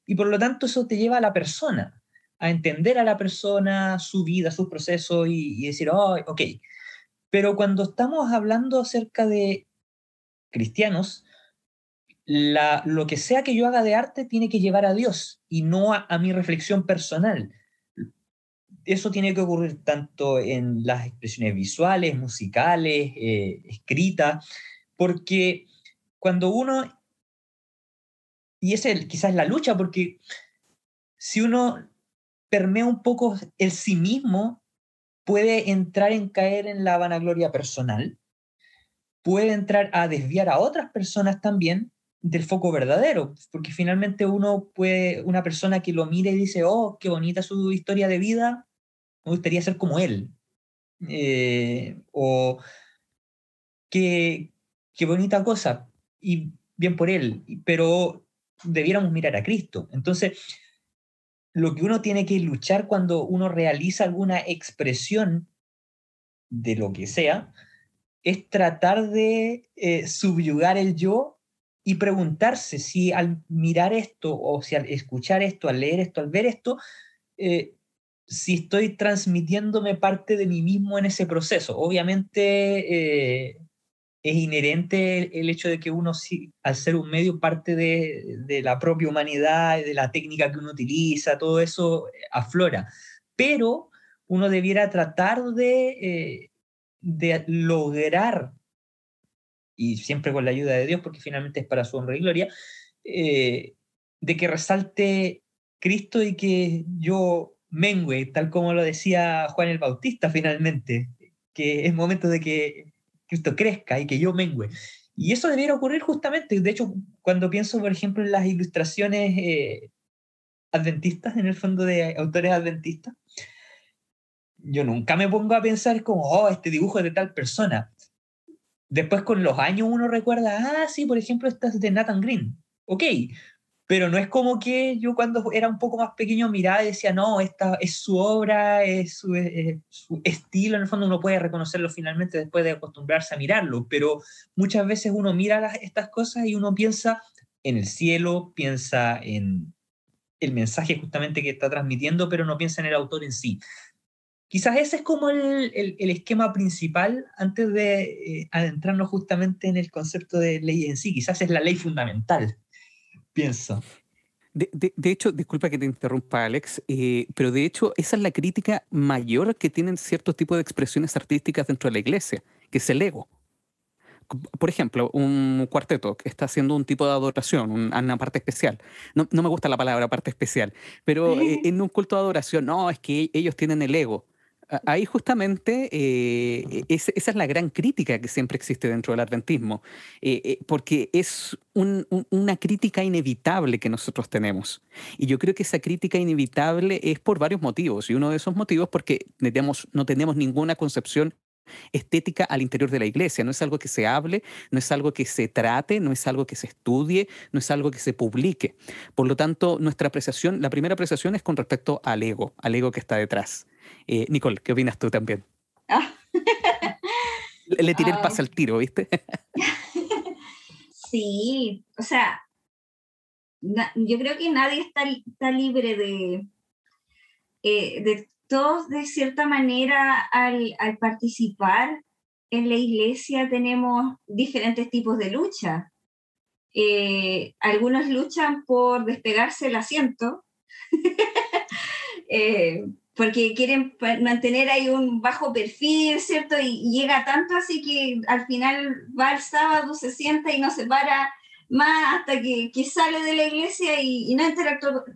y por lo tanto eso te lleva a la persona, a entender a la persona, su vida, sus procesos y, decir, oh, ok. Pero cuando estamos hablando acerca de cristianos, lo que sea que yo haga de arte tiene que llevar a Dios y no a, mi reflexión personal. Eso tiene que ocurrir tanto en las expresiones visuales, musicales, eh, escritas, porque cuando uno, y es el, quizás la lucha, porque si uno permea un poco el sí mismo, puede entrar en caer en la vanagloria personal, puede entrar a desviar a otras personas también del foco verdadero, porque finalmente uno puede, una persona que lo mira y dice, oh, qué bonita su historia de vida, me gustaría ser como él. Eh, o qué, qué bonita cosa, y bien por él, pero debiéramos mirar a Cristo. Entonces, lo que uno tiene que luchar cuando uno realiza alguna expresión de lo que sea, es tratar de eh, subyugar el yo y preguntarse si al mirar esto o si al escuchar esto, al leer esto, al ver esto, eh, si estoy transmitiéndome parte de mí mismo en ese proceso. Obviamente eh, es inherente el hecho de que uno, al ser un medio, parte de, de, la propia humanidad, de la técnica que uno utiliza, todo eso aflora. Pero uno debiera tratar de de lograr, y siempre con la ayuda de Dios, porque finalmente es para su honra y gloria, eh, de que resalte Cristo y que yo mengue, tal como lo decía Juan el Bautista finalmente, que es momento de que Cristo crezca y que yo mengue. Y eso debiera ocurrir justamente, de hecho, cuando pienso, por ejemplo, en las ilustraciones eh, adventistas, en el fondo de autores adventistas, yo nunca me pongo a pensar como, oh, este dibujo es de tal persona. Después con los años uno recuerda, ah, sí, por ejemplo, esta es de Nathan Green. Ok, pero no es como que yo cuando era un poco más pequeño miraba y decía, no, esta es su obra, es su, estilo, en el fondo uno puede reconocerlo finalmente después de acostumbrarse a mirarlo, pero muchas veces uno mira estas cosas y uno piensa en el cielo, piensa en el mensaje justamente que está transmitiendo, pero no piensa en el autor en sí. Quizás ese es como el, el, esquema principal antes de eh, adentrarnos justamente en el concepto de ley en sí. Quizás es la ley fundamental, pienso. De, de, hecho, disculpa que te interrumpa, Alex, eh, pero de hecho esa es la crítica mayor que tienen ciertos tipos de expresiones artísticas dentro de la iglesia, que es el ego. Por ejemplo, un cuarteto que está haciendo un tipo de adoración, una parte especial. No, no, me gusta la palabra parte especial, pero eh, en un culto de adoración, no, es que ellos tienen el ego ahí justamente eh, esa es la gran crítica que siempre existe dentro del adventismo, eh, eh, porque es una crítica inevitable que nosotros tenemos. Y yo creo que esa crítica inevitable es por varios motivos, y uno de esos motivos porque no tenemos ninguna concepción estética al interior de la iglesia. No es algo que se hable, no es algo que se trate, no es algo que se estudie, no es algo que se publique. Por lo tanto, nuestra apreciación, la primera apreciación es con respecto al ego, al ego que está detrás. Eh, Nicole, ¿qué opinas tú también? Ah. Le, tiré el pase al tiro, ¿viste? sí, o sea, yo creo que nadie está, está libre de, eh, de todos, de cierta manera, al, al, participar en la iglesia tenemos diferentes tipos de lucha. Eh, algunos luchan por despegarse el asiento. eh, porque quieren mantener ahí un bajo perfil, ¿cierto? Y, llega tanto así que al final va el sábado, se sienta y no se para más hasta que, que sale de la iglesia y, no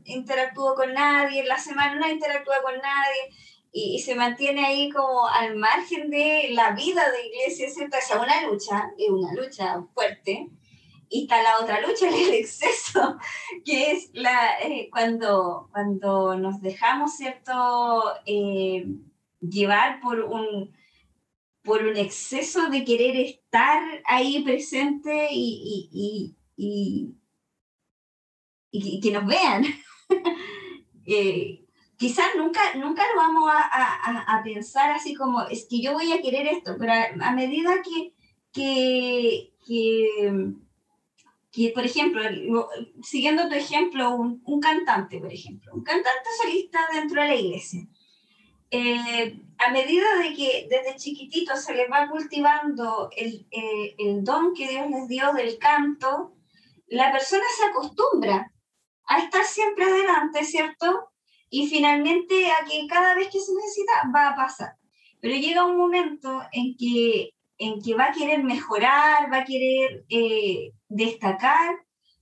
interactúa, con nadie, en la semana no interactúa con nadie y, se mantiene ahí como al margen de la vida de iglesia, ¿cierto? Es una lucha, es una lucha fuerte y está la otra lucha, el exceso, que es la, eh, cuando, cuando nos dejamos, ¿cierto?, eh, llevar por un, por un exceso de querer estar ahí presente y, y, y, que nos vean. eh, quizás nunca, nunca lo vamos a, a, a, pensar así como, es que yo voy a querer esto, pero a, medida que, que, que que, por ejemplo, siguiendo tu ejemplo, un, cantante, por ejemplo, un cantante solista dentro de la iglesia. Eh, a medida de que desde chiquitito se les va cultivando el, eh, el, don que Dios les dio del canto, la persona se acostumbra a estar siempre adelante, ¿cierto? Y finalmente a que cada vez que se necesita va a pasar. Pero llega un momento en que, en que va a querer mejorar, va a querer eh, destacar,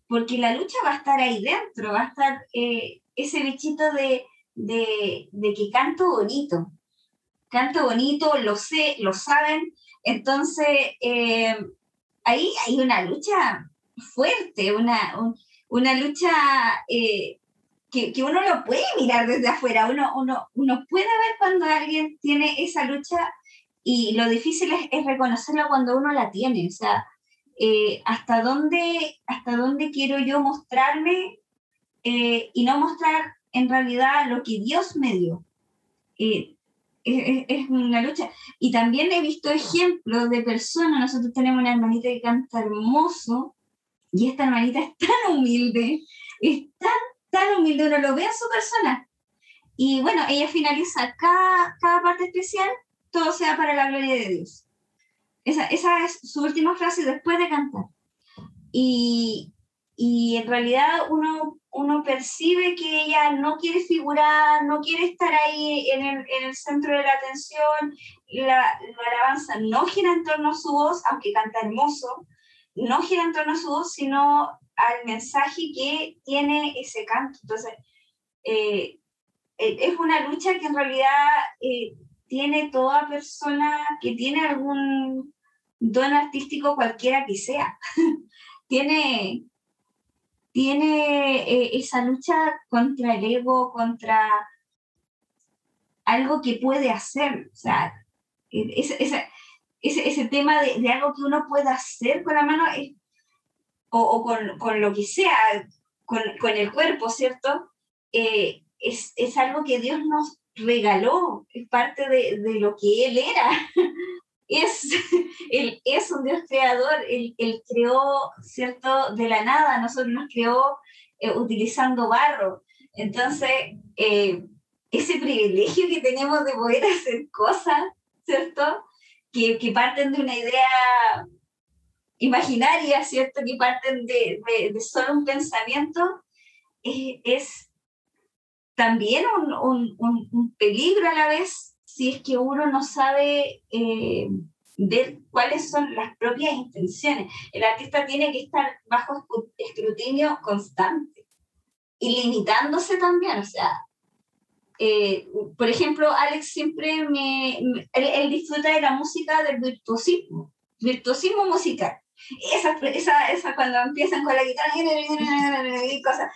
porque la lucha va a estar ahí dentro, va a estar eh, ese bichito de, de, de, que canto bonito. Canto bonito, lo sé, lo saben. Entonces, eh, ahí hay una lucha fuerte, una, una lucha eh, que, que, uno lo puede mirar desde afuera, uno, uno, uno puede ver cuando alguien tiene esa lucha y lo difícil es, es reconocerla cuando uno la tiene, o sea, eh, hasta, dónde, hasta dónde quiero yo mostrarme eh, y no mostrar en realidad lo que Dios me dio. Es, es, una lucha. Y también he visto ejemplos de personas, nosotros tenemos una hermanita que canta hermoso, y esta hermanita es tan humilde, es tan, tan humilde, uno lo ve en su persona. Y bueno, ella finaliza cada, cada parte especial, todo sea para la gloria de Dios. Esa, esa es su última frase después de cantar. Y, y en realidad uno, uno percibe que ella no quiere figurar, no quiere estar ahí en el, en el centro de la atención, la, la, alabanza no gira en torno a su voz, aunque canta hermoso, no gira en torno a su voz, sino al mensaje que tiene ese canto. Entonces, eh, eh, es una lucha que en realidad eh, tiene toda persona que tiene algún don artístico, cualquiera que sea. tiene tiene esa lucha contra el ego, contra algo que puede hacer. O sea, ese, ese, ese tema de, de, algo que uno pueda hacer con la mano o, o con, con, lo que sea, con, con el cuerpo, ¿cierto? Eh, es, es, algo que Dios nos regaló, es parte de, de lo que Él era. es, él es un Dios creador, él, él, creó, ¿cierto?, de la nada, nosotros nos creó eh, utilizando barro. Entonces, eh, ese privilegio que tenemos de poder hacer cosas, ¿cierto? que, que parten de una idea imaginaria, ¿cierto? Que parten de, de, solo un pensamiento, eh, es también un, un, un, peligro a la vez si es que uno no sabe eh, ver cuáles son las propias intenciones. El artista tiene que estar bajo escrutinio constante y limitándose también, o sea, eh, por ejemplo, Alex siempre me, él, disfruta de la música del virtuosismo, virtuosismo musical. Esa, esa, esa cuando empiezan con la guitarra y cosas,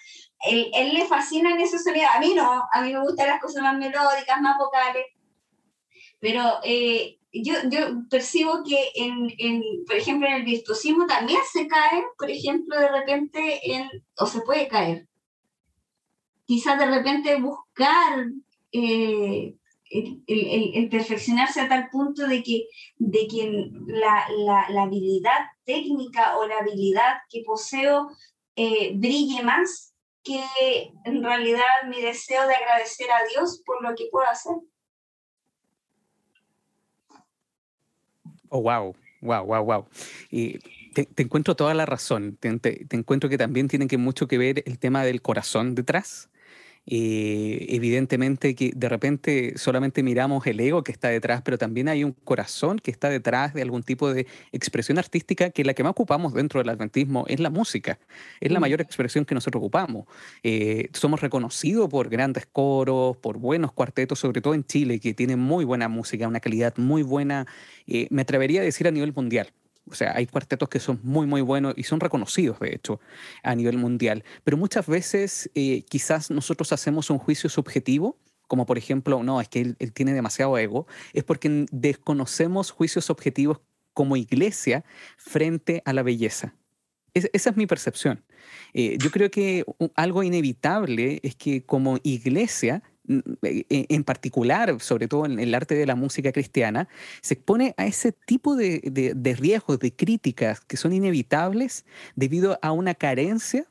él, él le fascinan esos sonidos. A mí no, a mí me gustan las cosas más melódicas, más vocales. Pero eh, yo, yo percibo que, en, en, por ejemplo, en el virtuosismo también se cae, por ejemplo, de repente, en, o se puede caer, quizás de repente buscar eh, el, el, perfeccionarse a tal punto de que, de que la, la, la habilidad técnica o la habilidad que poseo eh, brille más que en realidad mi deseo de agradecer a Dios por lo que puedo hacer. Oh, wow, wow, wow, wow. Y te, te encuentro toda la razón. Te, te, te, encuentro que también tiene que mucho que ver el tema del corazón detrás. Eh, evidentemente que de repente solamente miramos el ego que está detrás, pero también hay un corazón que está detrás de algún tipo de expresión artística que la que más ocupamos dentro del adventismo es la música, es la mayor expresión que nosotros ocupamos. Eh, somos reconocidos por grandes coros, por buenos cuartetos, sobre todo en Chile, que tienen muy buena música, una calidad muy buena, eh, me atrevería a decir a nivel mundial. O sea, hay cuartetos que son muy, muy buenos y son reconocidos, de hecho, a nivel mundial. Pero muchas veces eh, quizás nosotros hacemos un juicio subjetivo, como por ejemplo, no, es que él, tiene demasiado ego, es porque desconocemos juicios objetivos como iglesia frente a la belleza. Es, esa es mi percepción. Eh, yo creo que algo inevitable es que como iglesia en particular, sobre todo en el arte de la música cristiana, se expone a ese tipo de, de, de, riesgos, de críticas que son inevitables debido a una carencia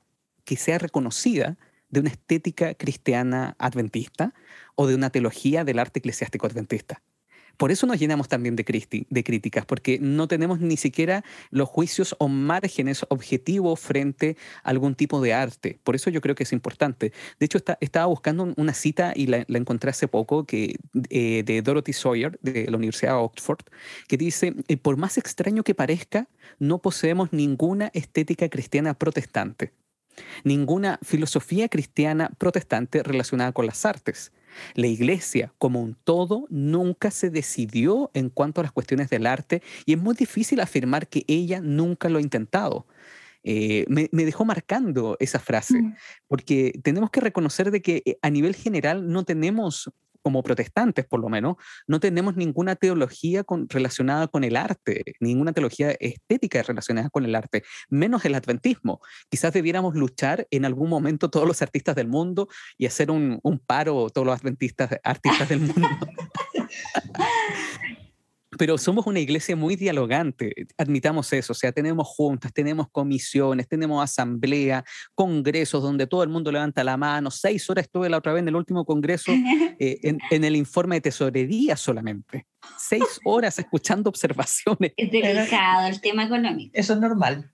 que sea reconocida de una estética cristiana adventista o de una teología del arte eclesiástico adventista. Por eso nos llenamos también de, críticas, porque no tenemos ni siquiera los juicios o márgenes objetivos frente a algún tipo de arte. Por eso yo creo que es importante. De hecho, estaba buscando una cita y la, encontré hace poco que, eh, de Dorothy Sawyer, de la Universidad de Oxford, que dice, eh, por más extraño que parezca, no poseemos ninguna estética cristiana protestante, ninguna filosofía cristiana protestante relacionada con las artes. La iglesia como un todo nunca se decidió en cuanto a las cuestiones del arte y es muy difícil afirmar que ella nunca lo ha intentado. Eh, me, dejó marcando esa frase, mm. porque tenemos que reconocer de que eh, a nivel general no tenemos como protestantes por lo menos, no tenemos ninguna teología relacionada con el arte, ninguna teología estética relacionada con el arte, menos el adventismo. Quizás debiéramos luchar en algún momento todos los artistas del mundo y hacer un, un paro todos los adventistas, artistas del mundo. pero somos una iglesia muy dialogante, admitamos eso, o sea, tenemos juntas, tenemos comisiones, tenemos asamblea, congresos donde todo el mundo levanta la mano, seis horas estuve la otra vez en el último congreso eh, en, el informe de tesorería solamente, seis horas escuchando observaciones. Es delicado el tema económico. Eso es normal.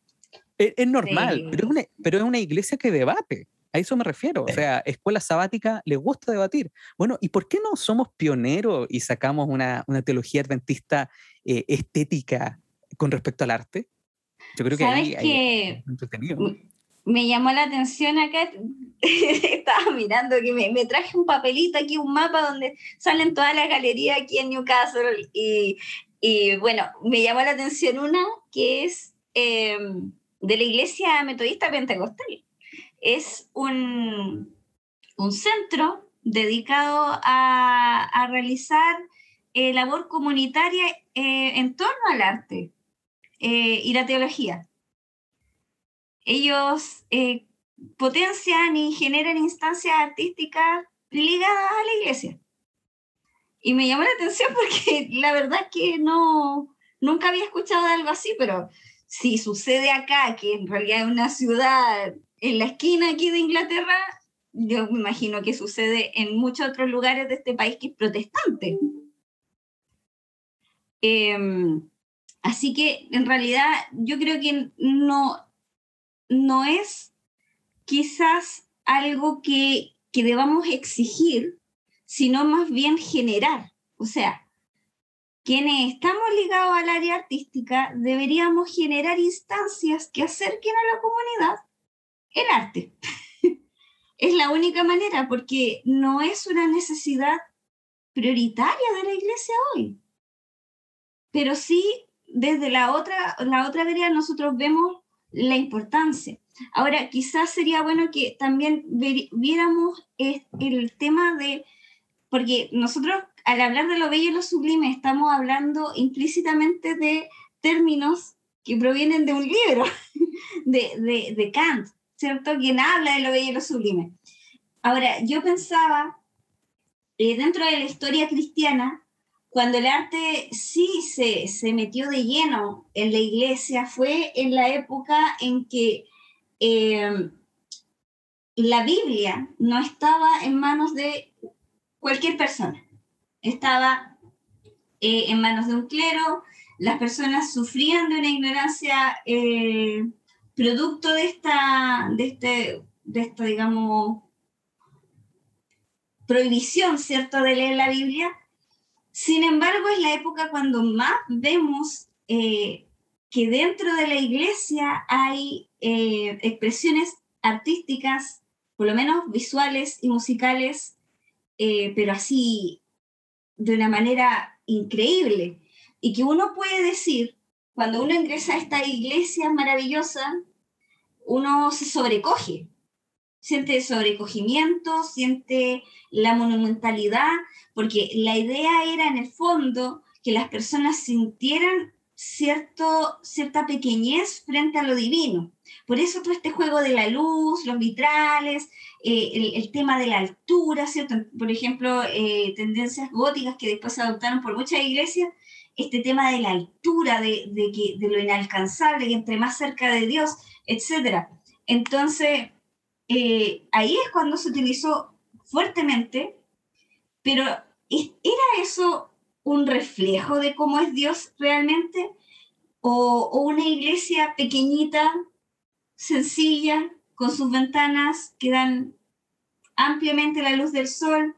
Es, normal, pero, pero es una iglesia que debate. A eso me refiero. O sea, escuela sabática le gusta debatir. Bueno, ¿y por qué no somos pioneros y sacamos una, teología adventista eh, estética con respecto al arte? Yo creo que ¿Sabes que Me llamó la atención acá, estaba mirando que me, traje un papelito aquí, un mapa donde salen todas las galerías aquí en Newcastle y, bueno, me llamó la atención una que es em, de la iglesia metodista pentecostal es un, centro dedicado a, realizar eh, labor comunitaria eh, en torno al arte eh, y la teología. Ellos potencian y generan instancias artísticas ligadas a la iglesia. Y me llamó la atención porque la verdad es que no, nunca había escuchado algo así, pero si sucede acá, que en realidad es una ciudad en la esquina aquí de Inglaterra, yo me imagino que sucede en muchos otros lugares de este país que es protestante. Em, así que en realidad yo creo que no, no es quizás algo que, que debamos exigir, sino más bien generar. O sea, quienes estamos ligados al área artística deberíamos generar instancias que acerquen a la comunidad el arte. es la única manera porque no es una necesidad prioritaria de la iglesia hoy. Pero sí, desde la otra, la otra vereda nosotros vemos la importancia. Ahora, quizás sería bueno que también viéramos el tema de, porque nosotros al hablar de lo bello y lo sublime estamos hablando implícitamente de términos que provienen de un libro de, de, de Kant. ¿Cierto? Quien habla de lo bello y lo sublime. Ahora, yo pensaba, eh, dentro de la historia cristiana, cuando el arte sí se, se, metió de lleno en la iglesia, fue en la época en que eh, la Biblia no estaba en manos de cualquier persona, estaba eh, en manos de un clero, las personas sufrían de una ignorancia producto de esta, de este, de esta, digamos, prohibición, ¿cierto?, de leer la Biblia. Sin embargo, es la época cuando más vemos eh, que dentro de la iglesia hay eh, expresiones artísticas, por lo menos visuales y musicales, eh, pero así de una manera increíble. Y que uno puede decir, cuando uno ingresa a esta iglesia maravillosa, uno se sobrecoge, siente sobrecogimiento, siente la monumentalidad, porque la idea era en el fondo que las personas sintieran cierto, cierta pequeñez frente a lo divino. Por eso todo este juego de la luz, los vitrales, eh, el, tema de la altura, ¿cierto? Por ejemplo, eh, tendencias góticas que después se adoptaron por muchas iglesias, este tema de la altura, de, que, de lo inalcanzable, que entre más cerca de Dios, etc. Entonces, eh, ahí es cuando se utilizó fuertemente, pero ¿era eso un reflejo de cómo es Dios realmente? ¿O, una iglesia pequeñita, sencilla, con sus ventanas que dan ampliamente la luz del sol,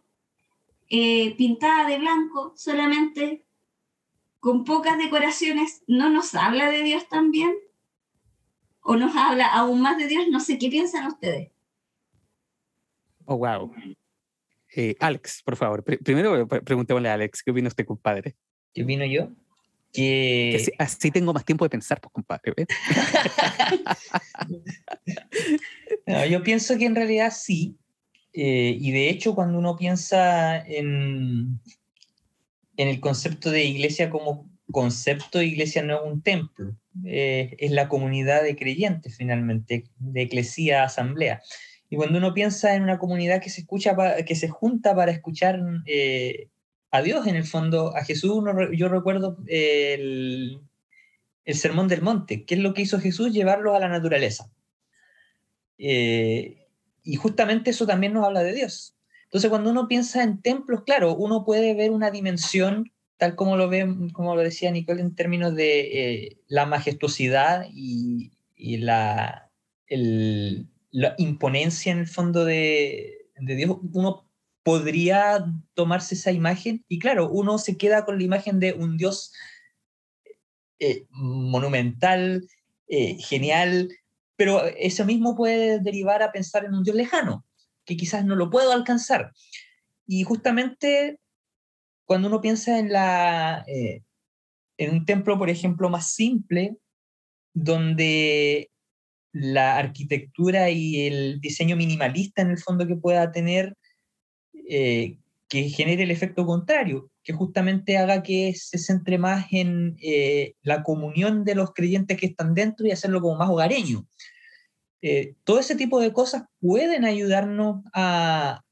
eh, pintada de blanco solamente, con pocas decoraciones, ¿no nos habla de Dios también? ¿O nos habla aún más de Dios? No sé, ¿qué piensan ustedes? Oh, wow. Eh, Alex, por favor, primero preguntémosle a Alex, ¿qué opina usted, compadre? ¿Qué opino yo? Que... así, tengo más tiempo de pensar, pues, compadre. yo pienso que en realidad sí, eh, y de hecho, cuando uno piensa en, en el concepto de iglesia como concepto, iglesia no es un templo, eh, es la comunidad de creyentes finalmente, de eclesía, asamblea. Y cuando uno piensa en una comunidad que se, escucha que se junta para escuchar eh, a Dios, en el fondo, a Jesús, yo recuerdo el, el, Sermón del Monte, ¿qué es lo que hizo Jesús? Llevarlos a la naturaleza. Eh, y justamente eso también nos habla de Dios. Entonces, cuando uno piensa en templos, claro, uno puede ver una dimensión, tal como lo, ve, como lo decía Nicole, en términos de eh, la majestuosidad y, la, la, imponencia en el fondo de, de, Dios. Uno podría tomarse esa imagen y claro, uno se queda con la imagen de un Dios eh, monumental, eh, genial, pero eso mismo puede derivar a pensar en un Dios lejano, que quizás no lo puedo alcanzar. Y justamente cuando uno piensa en, la, eh, en un templo, por ejemplo, más simple, donde la arquitectura y el diseño minimalista en el fondo que pueda tener, eh, que genere el efecto contrario, que justamente haga que se centre más en eh, la comunión de los creyentes que están dentro y hacerlo como más hogareño. Eh, todo ese tipo de cosas pueden ayudarnos a,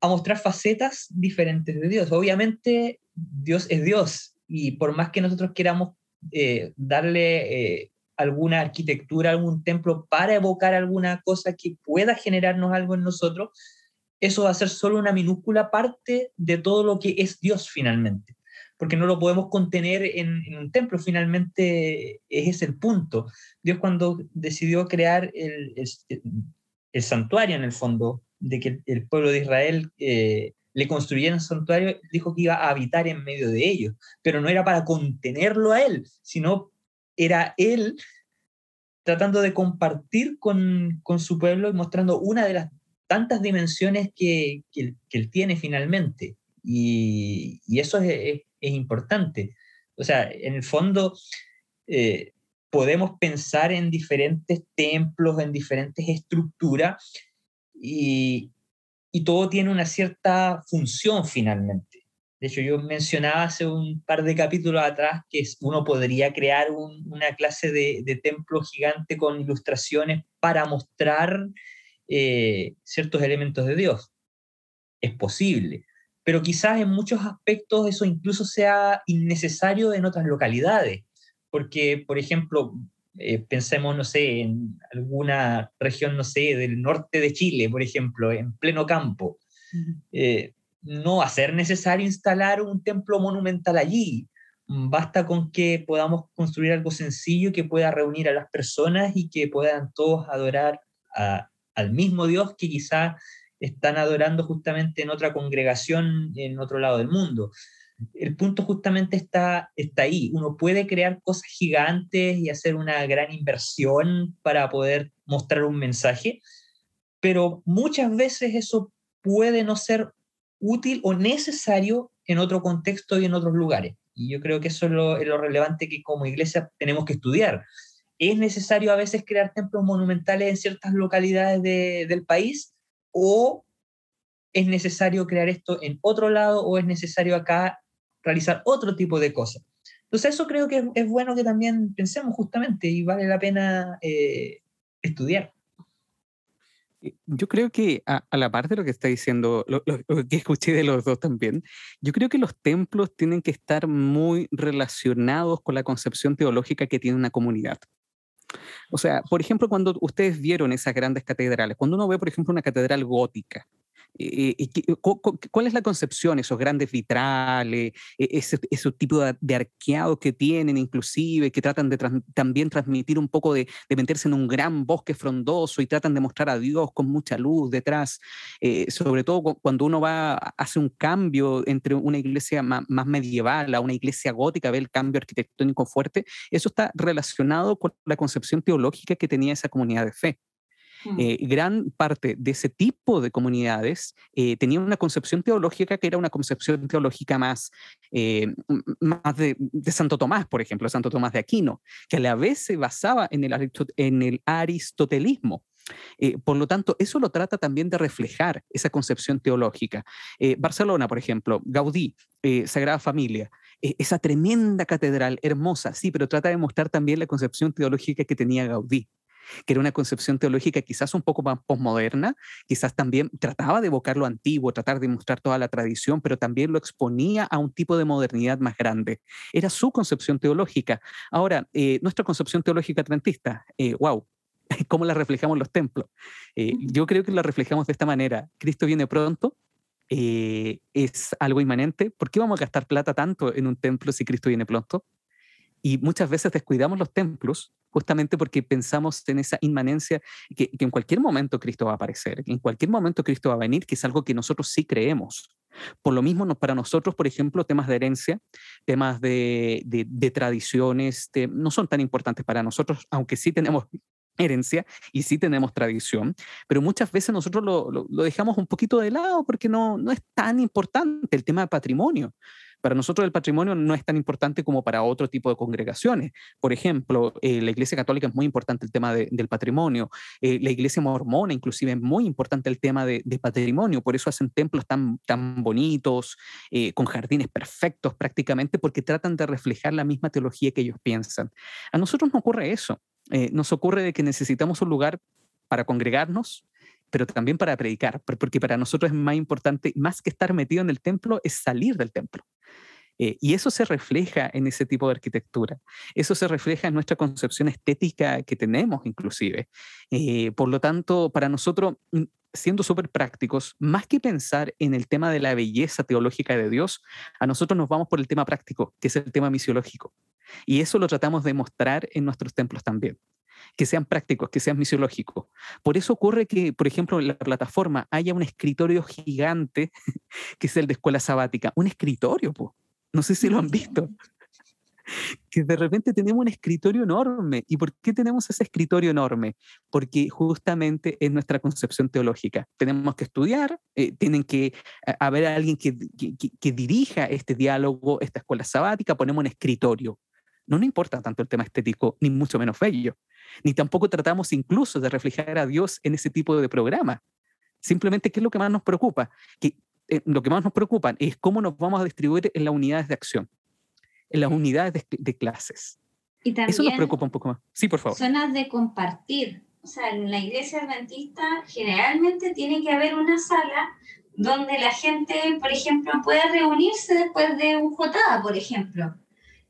a mostrar facetas diferentes de Dios. Obviamente Dios es Dios y por más que nosotros queramos eh, darle alguna arquitectura, algún templo para evocar alguna cosa que pueda generarnos algo en nosotros, eso va a ser solo una minúscula parte de todo lo que es Dios finalmente, porque no lo podemos contener en, un templo, finalmente ese es el punto. Dios cuando decidió crear el, santuario en el fondo, de que el, pueblo de Israel eh, le construyera un santuario, dijo que iba a habitar en medio de ellos, pero no era para contenerlo a él, sino era él tratando de compartir con, con, su pueblo y mostrando una de las tantas dimensiones que, que, él tiene finalmente. Y, y eso es, es, importante. O sea, en el fondo eh, podemos pensar en diferentes templos, en diferentes estructuras, y, todo tiene una cierta función finalmente. De hecho, yo mencionaba hace un par de capítulos atrás que uno podría crear una clase de, de, templo gigante con ilustraciones para mostrar eh, ciertos elementos de Dios. Es posible, pero quizás en muchos aspectos eso incluso sea innecesario en otras localidades, porque, por ejemplo, eh, pensemos, no sé, en alguna región, no sé, del norte de Chile, por ejemplo, en pleno campo. Eh, no va a ser necesario instalar un templo monumental allí. Basta con que podamos construir algo sencillo que pueda reunir a las personas y que puedan todos adorar a, al mismo Dios que quizá están adorando justamente en otra congregación en otro lado del mundo. El punto justamente está, está ahí. Uno puede crear cosas gigantes y hacer una gran inversión para poder mostrar un mensaje, pero muchas veces eso puede no ser útil o necesario en otro contexto y en otros lugares. Y yo creo que eso es lo, lo relevante que como iglesia tenemos que estudiar ¿Es necesario a veces crear templos monumentales en ciertas localidades del país? ¿O es necesario crear esto en otro lado? ¿O es necesario acá realizar otro tipo de cosas? Entonces eso creo que es, bueno que también pensemos justamente y vale la pena eh, estudiar. Yo creo que a, la parte de lo que está diciendo, lo, que escuché de los dos también, yo creo que los templos tienen que estar muy relacionados con la concepción teológica que tiene una comunidad. O sea, por ejemplo, cuando ustedes vieron esas grandes catedrales, cuando uno ve, por ejemplo, una catedral gótica, Eh, ¿Cuál es la concepción? Esos grandes vitrales, e, ese, ese tipo de, arqueados que tienen inclusive, que tratan de también transmitir un poco de, meterse en un gran bosque frondoso y tratan de mostrar a Dios con mucha luz detrás, eh, sobre todo cuando uno va, hace un cambio entre una iglesia más, medieval a una iglesia gótica, ve el cambio arquitectónico fuerte, eso está relacionado con la concepción teológica que tenía esa comunidad de fe. Mm. Eh, gran parte de ese tipo de comunidades eh, tenía una concepción teológica que era una concepción teológica más, eh, más de, Santo Tomás, por ejemplo, Santo Tomás de Aquino, que a la vez se basaba en el, en el aristotelismo. por lo tanto, eso lo trata también de reflejar esa concepción teológica. Barcelona, por ejemplo, Gaudí, Sagrada Familia, esa tremenda catedral hermosa, sí, pero trata de mostrar también la concepción teológica que tenía Gaudí que era una concepción teológica quizás un poco más posmoderna, quizás también trataba de evocar lo antiguo, tratar de mostrar toda la tradición, pero también lo exponía a un tipo de modernidad más grande. Era su concepción teológica. Ahora, eh, nuestra concepción teológica adventista, wow, eh, ¿cómo la reflejamos los templos? Eh, yo creo que la reflejamos de esta manera. Cristo viene pronto, es algo inmanente. ¿Por qué vamos a gastar plata tanto en un templo si Cristo viene pronto? Y muchas veces descuidamos los templos justamente porque pensamos en esa inmanencia que, en cualquier momento Cristo va a aparecer, que en cualquier momento Cristo va a venir, que es algo que nosotros sí creemos. Por lo mismo, para nosotros, por ejemplo, temas de herencia, temas de, de, tradiciones, no son tan importantes para nosotros, aunque sí tenemos herencia y sí tenemos tradición, pero muchas veces nosotros lo, lo, lo, dejamos un poquito de lado porque no, no es tan importante el tema de patrimonio. Para nosotros el patrimonio no es tan importante como para otro tipo de congregaciones. Por ejemplo, eh, la Iglesia Católica es muy importante el tema del patrimonio. Eh, la Iglesia Mormona inclusive es muy importante el tema de, patrimonio. Por eso hacen templos tan, tan bonitos, eh, con jardines perfectos prácticamente, porque tratan de reflejar la misma teología que ellos piensan. A nosotros no ocurre eso. nos ocurre de que necesitamos un lugar para congregarnos, pero también para predicar, porque para nosotros es más importante, más que estar metido en el templo, es salir del templo. Eh, y eso se refleja en ese tipo de arquitectura. Eso se refleja en nuestra concepción estética que tenemos inclusive. Eh, por lo tanto, para nosotros, mm, siendo súper prácticos, más que pensar en el tema de la belleza teológica de Dios, a nosotros nos vamos por el tema práctico, que es el tema misiológico. Y eso lo tratamos de mostrar en nuestros templos también que sean prácticos, que sean misiológicos. Por eso ocurre que, por ejemplo, en la plataforma haya un escritorio gigante, que es el de escuela sabática, un escritorio, pues. No sé si lo han visto. Que de repente tenemos un escritorio enorme. ¿Y por qué tenemos ese escritorio enorme? Porque justamente es nuestra concepción teológica. Tenemos que estudiar, eh, tienen que eh, haber alguien que, que, dirija este diálogo, esta escuela sabática, ponemos un escritorio. No nos importa tanto el tema estético, ni mucho menos bello. Ni tampoco tratamos incluso de reflejar a Dios en ese tipo de programa. Simplemente, ¿qué es lo que más nos preocupa? Que eh, lo que más nos preocupa es cómo nos vamos a distribuir en las unidades de acción, en las unidades de, clases. Y también Eso nos preocupa un poco más. Sí, por favor. Zonas de compartir. O sea, en la iglesia adventista generalmente tiene que haber una sala donde la gente, por ejemplo, pueda reunirse después de un JA, por ejemplo,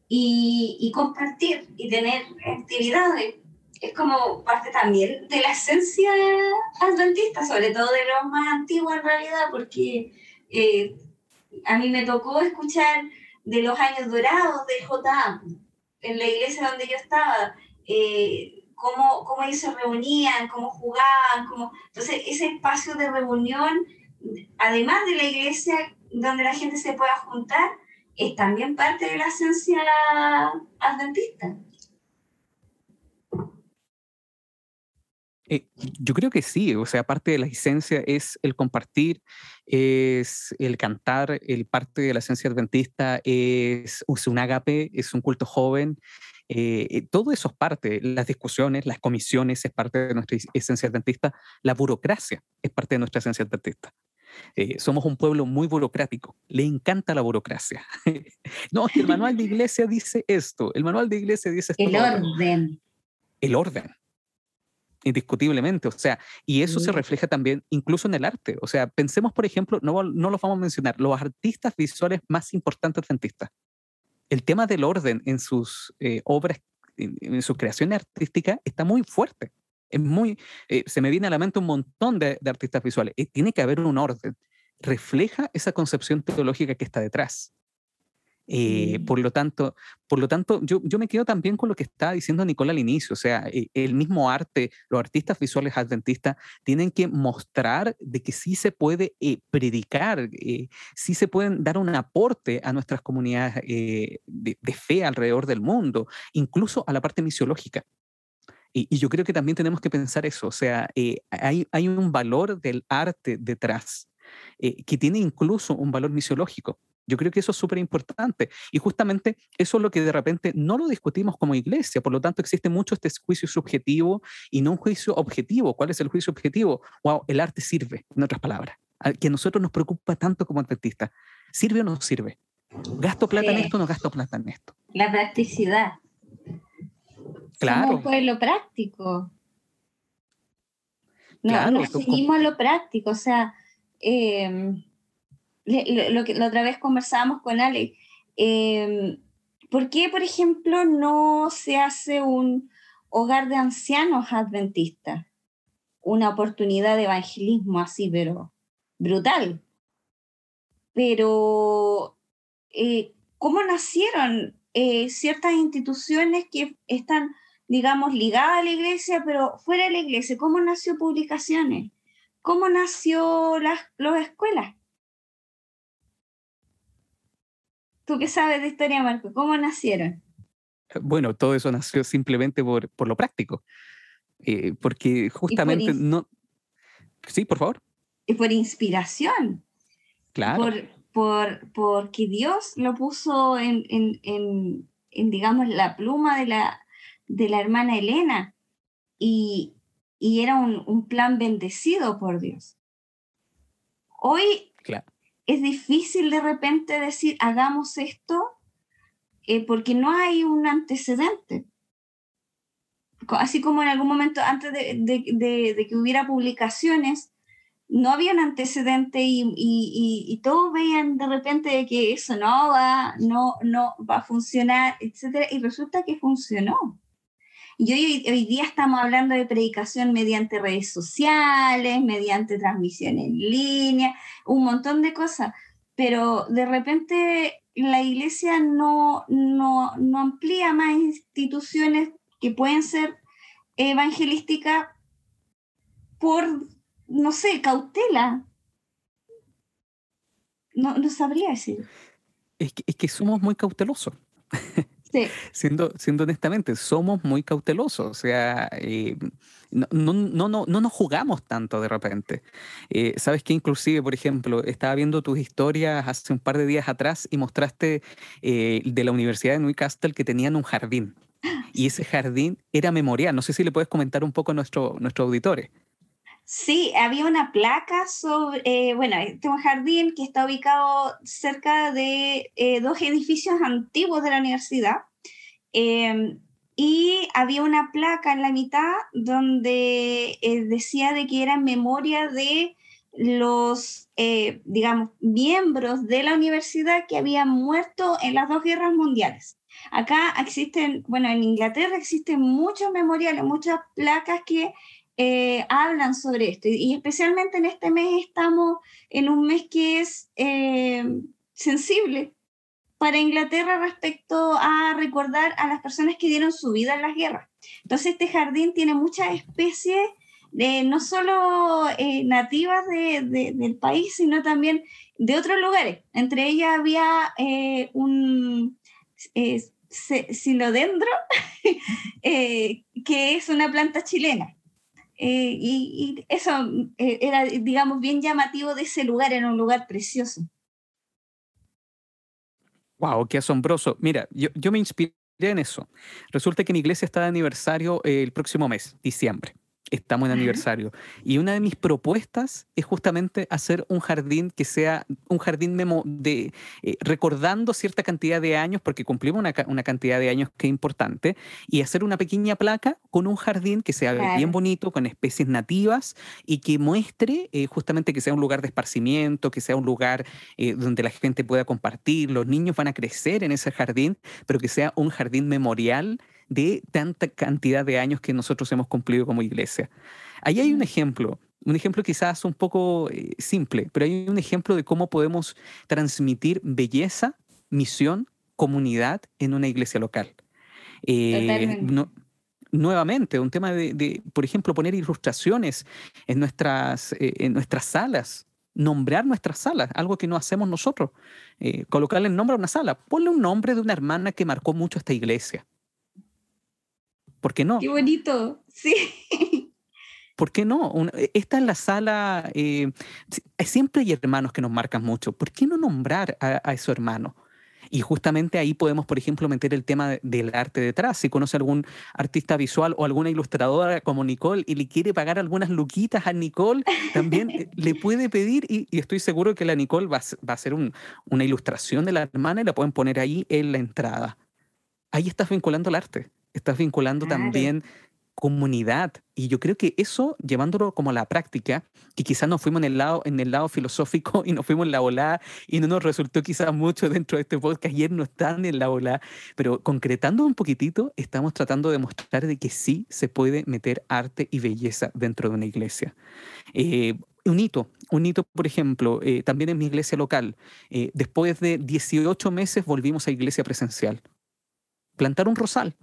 y, y compartir y tener actividades. Es como parte también de la esencia adventista, sobre todo de los más antiguos en realidad, porque eh, a mí me tocó escuchar de los años dorados del JA, en la iglesia donde yo estaba, eh, cómo, cómo, ellos se reunían, cómo jugaban, cómo... entonces ese espacio de reunión, además de la iglesia donde la gente se pueda juntar, es también parte de la esencia adventista. Eh, yo creo que sí, o sea, parte de la esencia es el compartir, es el cantar, el parte de la esencia adventista es, un agape, es un culto joven, eh, eh, todo eso es parte, las discusiones, las comisiones es parte de nuestra esencia adventista, la burocracia es parte de nuestra esencia adventista. Somos un pueblo muy burocrático, le encanta la burocracia. no, el manual de iglesia dice esto, el manual de iglesia dice esto. El orden. El orden indiscutiblemente. O sea, y eso se refleja también incluso en el arte. O sea, pensemos, por ejemplo, no, no los vamos a mencionar, los artistas visuales más importantes adventistas. El tema del orden en sus eh, obras, en, sus creaciones artísticas, está muy fuerte. Es muy, eh, se me viene a la mente un montón de, artistas visuales. Eh, tiene que haber un orden. Refleja esa concepción teológica que está detrás. Eh, por lo tanto, por lo tanto yo, yo, me quedo también con lo que estaba diciendo Nicola al inicio, o sea, eh, el mismo arte, los artistas visuales adventistas tienen que mostrar de que sí se puede eh, predicar, sí se pueden dar un aporte a nuestras comunidades de, de, fe alrededor del mundo, incluso a la parte misiológica. Y, y yo creo que también tenemos que pensar eso, o sea, hay, hay un valor del arte detrás. que tiene incluso un valor misiológico. Yo creo que eso es súper importante. Y justamente eso es lo que de repente no lo discutimos como iglesia. Por lo tanto, existe mucho este juicio subjetivo y no un juicio objetivo. ¿Cuál es el juicio objetivo? Wow, el arte sirve, en otras palabras. Que a nosotros nos preocupa tanto como adventistas. ¿Sirve o no sirve? ¿Gasto plata en esto o no gasto plata en esto? La practicidad. Claro. Somos lo práctico. No, claro, seguimos a lo práctico. O sea, eh, lo, que la otra vez conversábamos con Ale, eh, ¿por qué, por ejemplo, no se hace un hogar de ancianos adventistas? Una oportunidad de evangelismo así, pero brutal. Pero, eh, ¿cómo nacieron eh, ciertas instituciones que están, digamos, ligadas a la iglesia, pero fuera de la iglesia? ¿Cómo nació Publicaciones? ¿Cómo nació las, las escuelas? ¿Tú qué sabes de historia, Marco? ¿Cómo nacieron? Bueno, todo eso nació simplemente por, por lo práctico. Eh, porque justamente no... Sí, por favor. Y por inspiración. Claro. Por, por, porque Dios lo puso en, en, en, digamos, la pluma de la, de la hermana Elena. Y, y era un, un, plan bendecido por Dios. Hoy claro es difícil de repente decir, hagamos esto, eh, porque no hay un antecedente. Así como en algún momento antes de, que hubiera publicaciones, no había un antecedente y, todos veían de repente que eso no va, no, no va a funcionar, etc. Y resulta que funcionó. Y hoy, hoy día estamos hablando de predicación mediante redes sociales, mediante transmisión en línea, un montón de cosas, pero de repente la iglesia no, no, no amplía más instituciones que pueden ser evangelísticas por, no sé, cautela. No, no sabría decir. Es que, es que somos muy cautelosos. Siendo, siendo honestamente, somos muy cautelosos, o sea, eh, no, no, no, no, nos jugamos tanto de repente. Eh, Sabes que inclusive, por ejemplo, estaba viendo tus historias hace un par de días atrás y mostraste eh, de la Universidad de Newcastle que tenían un jardín. Y ese jardín era memorial. No sé si le puedes comentar un poco a nuestro, nuestros auditores. Sí, había una placa sobre, eh, bueno, este jardín que está ubicado cerca de eh, dos edificios antiguos de la universidad. Em, y había una placa en la mitad donde eh, decía de que era en memoria de los, digamos, miembros de la universidad que habían muerto en las dos guerras mundiales. Acá existen, bueno, en Inglaterra existen muchos memoriales, muchas placas que eh, hablan sobre esto. Y, especialmente en este mes estamos en un mes que es eh, sensible para Inglaterra respecto a recordar a las personas que dieron su vida en las guerras. Entonces este jardín tiene muchas especies, de, no solo eh, nativas del país, sino también de otros lugares. Entre ellas había un silodendro, que es una planta chilena. Eh, y, eso eh, era, digamos, bien llamativo de ese lugar, era un lugar precioso. Wow, qué asombroso. Mira, yo, yo me inspiré en eso. Resulta que mi iglesia está de aniversario eh, el próximo mes, diciembre estamos en aniversario. Y una de mis propuestas es justamente hacer un jardín que sea un jardín memo de, eh, recordando cierta cantidad de años, porque cumplimos una, una, cantidad de años que es importante, y hacer una pequeña placa con un jardín que sea bien bonito, con especies nativas y que muestre eh, justamente que sea un lugar de esparcimiento, que sea un lugar eh, donde la gente pueda compartir, los niños van a crecer en ese jardín, pero que sea un jardín memorial de tanta cantidad de años que nosotros hemos cumplido como iglesia. Ahí hay un ejemplo, un ejemplo quizás un poco eh, simple, pero hay un ejemplo de cómo podemos transmitir belleza, misión, comunidad en una iglesia local. Eh, nuevamente, un tema de, por ejemplo, poner ilustraciones en nuestras, eh, en nuestras salas, nombrar nuestras salas, algo que no hacemos nosotros. Eh, colocarle el nombre a una sala. Ponle un nombre de una hermana que marcó mucho esta iglesia. ¿Por qué no? Qué bonito, sí. ¿Por qué no? esta es la sala, eh, siempre hay hermanos que nos marcan mucho. ¿Por qué no nombrar a, a esos hermanos? Y justamente ahí podemos, por ejemplo, meter el tema del arte detrás. Si conoce algún artista visual o alguna ilustradora como Nicole y le quiere pagar algunas luquitas a Nicole, también eh, le puede pedir y, estoy seguro que la Nicole va, a hacer una ilustración de la hermana y la pueden poner ahí en la entrada. Ahí estás vinculando el arte. Estás vinculando también comunidad. Y yo creo que eso, llevándolo como a la práctica, que quizás nos fuimos en el lado, en el lado filosófico y nos fuimos en la ola y no nos resultó quizás mucho dentro de este podcast, ayer no están en la ola, pero concretando un poquitito, estamos tratando de mostrar de que sí se puede meter arte y belleza dentro de una iglesia. Eh, un hito, un hito, por ejemplo, eh, también en mi iglesia local. Eh, después de 18 meses volvimos a iglesia presencial. Plantar un rosal,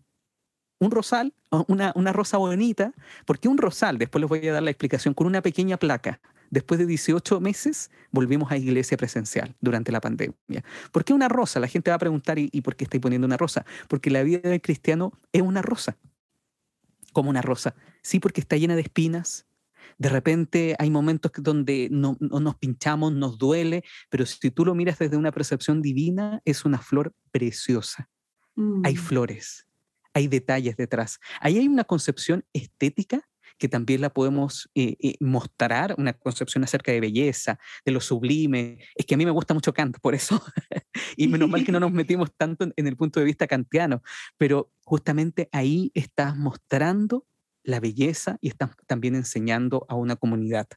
un rosal, una, una rosa bonita, porque un rosal, después les voy a dar la explicación, con una pequeña placa. Después de 18 meses volvimos a iglesia presencial durante la pandemia. ¿Por qué una rosa? La gente va a preguntar, ¿y, por qué estoy poniendo una rosa? Porque la vida del cristiano es una rosa. Como una rosa. Sí, porque está llena de espinas, de repente hay momentos donde no, nos pinchamos, nos duele, pero si tú lo miras desde una percepción divina, es una flor preciosa. Hay mm. flores, hay detalles detrás. Ahí hay una concepción estética que también la podemos eh, eh, mostrar, una concepción acerca de belleza, de lo sublime. Es que a mí me gusta mucho Kant, por eso. y menos mal que no nos metimos tanto en el punto de vista kantiano, pero justamente ahí estás mostrando la belleza y estás también enseñando a una comunidad.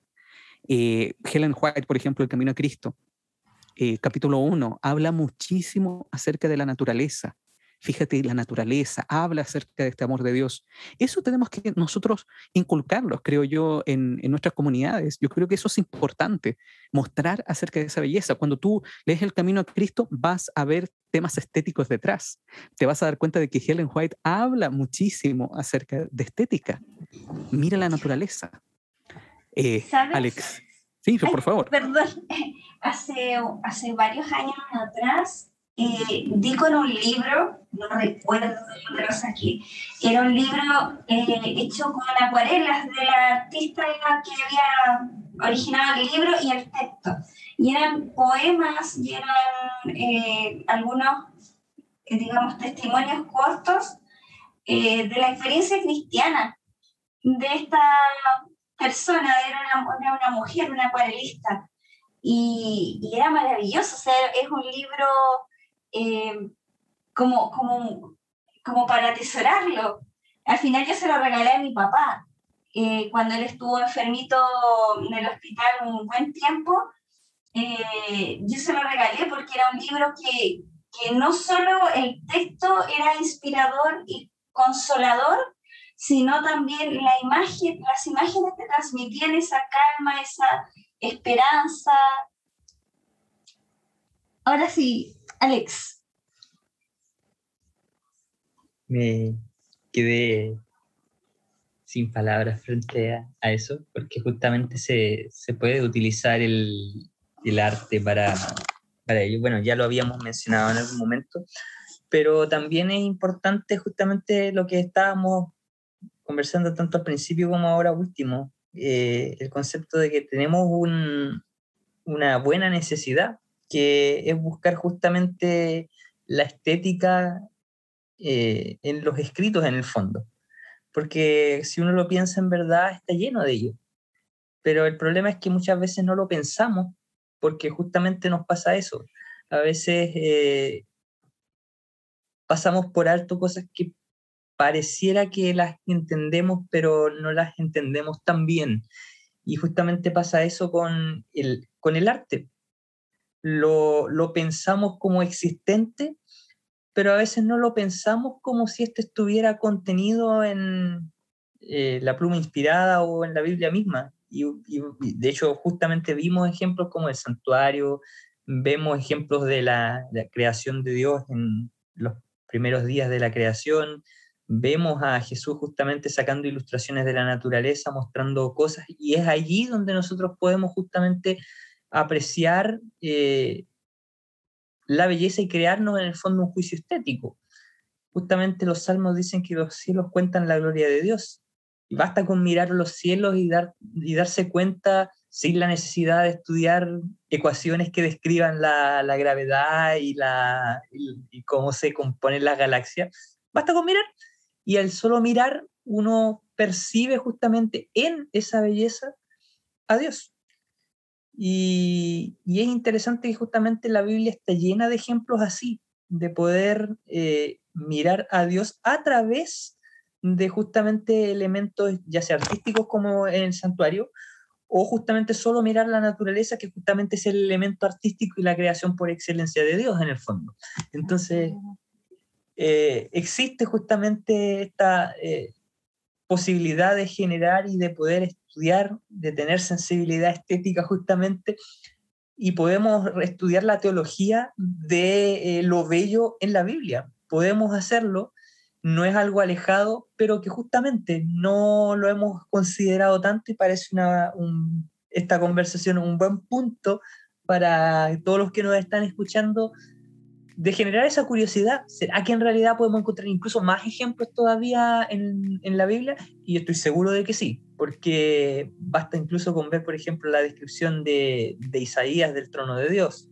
Eh, Helen White, por ejemplo, El Camino a Cristo, capítulo 1, habla muchísimo acerca de la naturaleza, Fíjate la naturaleza, habla acerca de este amor de Dios. Eso tenemos que nosotros inculcarlo, creo yo, en, nuestras comunidades. Yo creo que eso es importante, mostrar acerca de esa belleza. Cuando tú lees el camino a Cristo, vas a ver temas estéticos detrás. Te vas a dar cuenta de que Helen White habla muchísimo acerca de estética. Mira la naturaleza. Eh, Alex. Sí, por favor. Perdón, hace, hace varios años atrás eh, di con un libro, no recuerdo de aquí, era un libro eh, hecho con acuarelas de la artista que había originado el libro y el texto. Y eran poemas y eran eh, algunos, digamos, testimonios cortos de la experiencia cristiana de esta persona, era una, una mujer, una acuarelista. Y, y, era maravilloso, o sea, es un libro eh, como, como, como para atesorarlo. Al final yo se lo regalé a mi papá. Eh, cuando él estuvo enfermito en el hospital un buen tiempo, eh, yo se lo regalé porque era un libro que, que no solo el texto era inspirador y consolador, sino también la imagen, las imágenes que transmitían esa calma, esa esperanza. Ahora sí, Alex. Me quedé sin palabras frente a, eso, porque justamente se, puede utilizar el, arte para, para ello. Bueno, ya lo habíamos mencionado en algún momento, pero también es importante justamente lo que estábamos conversando tanto al principio como ahora último, eh, el concepto de que tenemos una buena necesidad que es buscar justamente la estética eh, en los escritos en el fondo. Porque si uno lo piensa en verdad, está lleno de ello. Pero el problema es que muchas veces no lo pensamos porque justamente nos pasa eso. A veces eh, pasamos por alto cosas que pareciera que las entendemos, pero no las entendemos tan bien. Y justamente pasa eso con el, con el arte lo, pensamos como existente, pero a veces no lo pensamos como si esto estuviera contenido en eh, la pluma inspirada o en la Biblia misma. Y, de hecho, justamente vimos ejemplos como el santuario, vemos ejemplos de la, la creación de Dios en los primeros días de la creación, vemos a Jesús justamente sacando ilustraciones de la naturaleza, mostrando cosas, y es allí donde nosotros podemos justamente apreciar eh, la belleza y crearnos en el fondo un juicio estético. Justamente los salmos dicen que los cielos cuentan la gloria de Dios. Y basta con mirar los cielos y, dar, y darse cuenta sin la necesidad de estudiar ecuaciones que describan la, gravedad y, la, y, cómo se componen las galaxias. Basta con mirar y al solo mirar uno percibe justamente en esa belleza a Dios. Y, es interesante que justamente la Biblia está llena de ejemplos así, de poder eh, mirar a Dios a través de justamente elementos, ya sea artísticos como en el santuario, o justamente solo mirar la naturaleza, que justamente es el elemento artístico y la creación por excelencia de Dios en el fondo. Entonces, eh, existe justamente esta eh, posibilidad de generar y de poder estudiar, de tener sensibilidad estética justamente, y podemos estudiar la teología de eh, lo bello en la Biblia. Podemos hacerlo, no es algo alejado, pero que justamente no lo hemos considerado tanto y parece una, esta conversación un buen punto para todos los que nos están escuchando de generar esa curiosidad. ¿Será que en realidad podemos encontrar incluso más ejemplos todavía en, en, la Biblia? Y estoy seguro de que sí, porque basta incluso con ver, por ejemplo, la descripción de, Isaías del trono de Dios.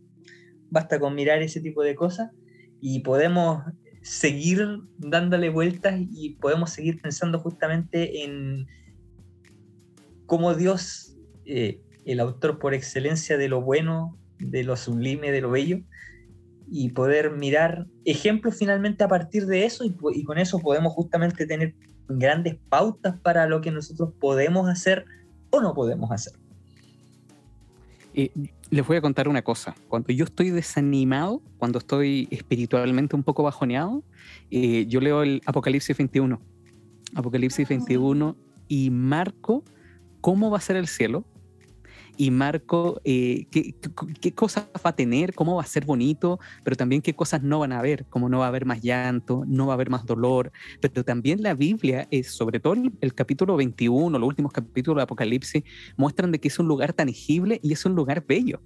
Basta con mirar ese tipo de cosas y podemos seguir dándole vueltas y podemos seguir pensando justamente en cómo Dios, eh, el autor por excelencia de lo bueno, de lo sublime, de lo bello, y poder mirar ejemplos finalmente a partir de eso y, con eso podemos justamente tener grandes pautas para lo que nosotros podemos hacer o no podemos hacer. Eh, les voy a contar una cosa. Cuando yo estoy desanimado, cuando estoy espiritualmente un poco bajoneado, eh, yo leo el Apocalipsis 21. Apocalipsis 21 ah. y marco cómo va a ser el cielo, y marco eh, qué, qué, cosas va a tener, cómo va a ser bonito, pero también qué cosas no van a haber, como no va a haber más llanto, no va a haber más dolor, pero también la Biblia, es, sobre todo el, capítulo 21, los últimos capítulos de Apocalipsis, muestran de que es un lugar tangible y es un lugar bello.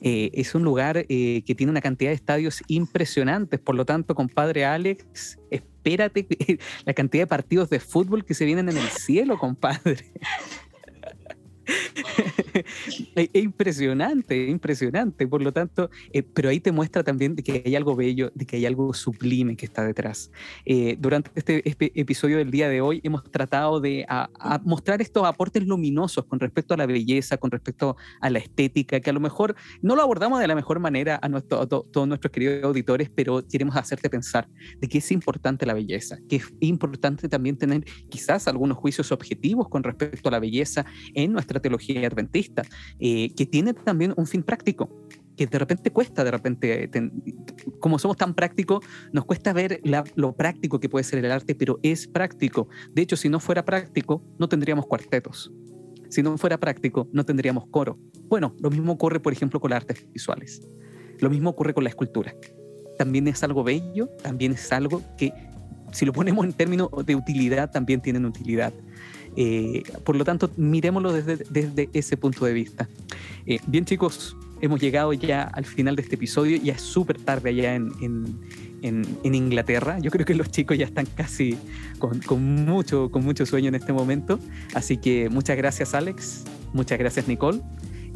Eh, es un lugar eh, que tiene una cantidad de estadios impresionantes, por lo tanto, compadre Alex, espérate la cantidad de partidos de fútbol que se vienen en el cielo, compadre. es impresionante, impresionante. Por lo tanto, eh, pero ahí te muestra también de que hay algo bello, de que hay algo sublime que está detrás. Eh, durante este, episodio del día de hoy hemos tratado de mostrar estos aportes luminosos con respecto a la belleza, con respecto a la estética, que a lo mejor no lo abordamos de la mejor manera a, nuestro, todos nuestros queridos auditores, pero queremos hacerte pensar de que es importante la belleza, que es importante también tener quizás algunos juicios objetivos con respecto a la belleza en nuestra teología adventista, eh, que tiene también un fin práctico que de repente cuesta, de repente, como somos tan prácticos, nos cuesta ver lo práctico que puede ser el arte, pero es práctico. De hecho, si no fuera práctico, no tendríamos cuartetos. Si no fuera práctico, no tendríamos coro. Bueno, lo mismo ocurre, por ejemplo, con las artes visuales. Lo mismo ocurre con la escultura. También es algo bello, también es algo que, si lo ponemos en términos de utilidad, también tienen utilidad. Eh, por lo tanto, miremoslo desde, desde ese punto de vista. Eh, bien chicos, hemos llegado ya al final de este episodio, ya es súper tarde allá en, en, en, Inglaterra. Yo creo que los chicos ya están casi con, con, mucho, con mucho sueño en este momento. Así que muchas gracias Alex, muchas gracias Nicole.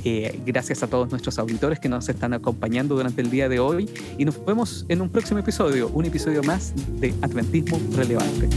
Eh, gracias a todos nuestros auditores que nos están acompañando durante el día de hoy y nos vemos en un próximo episodio, un episodio más de Adventismo Relevante.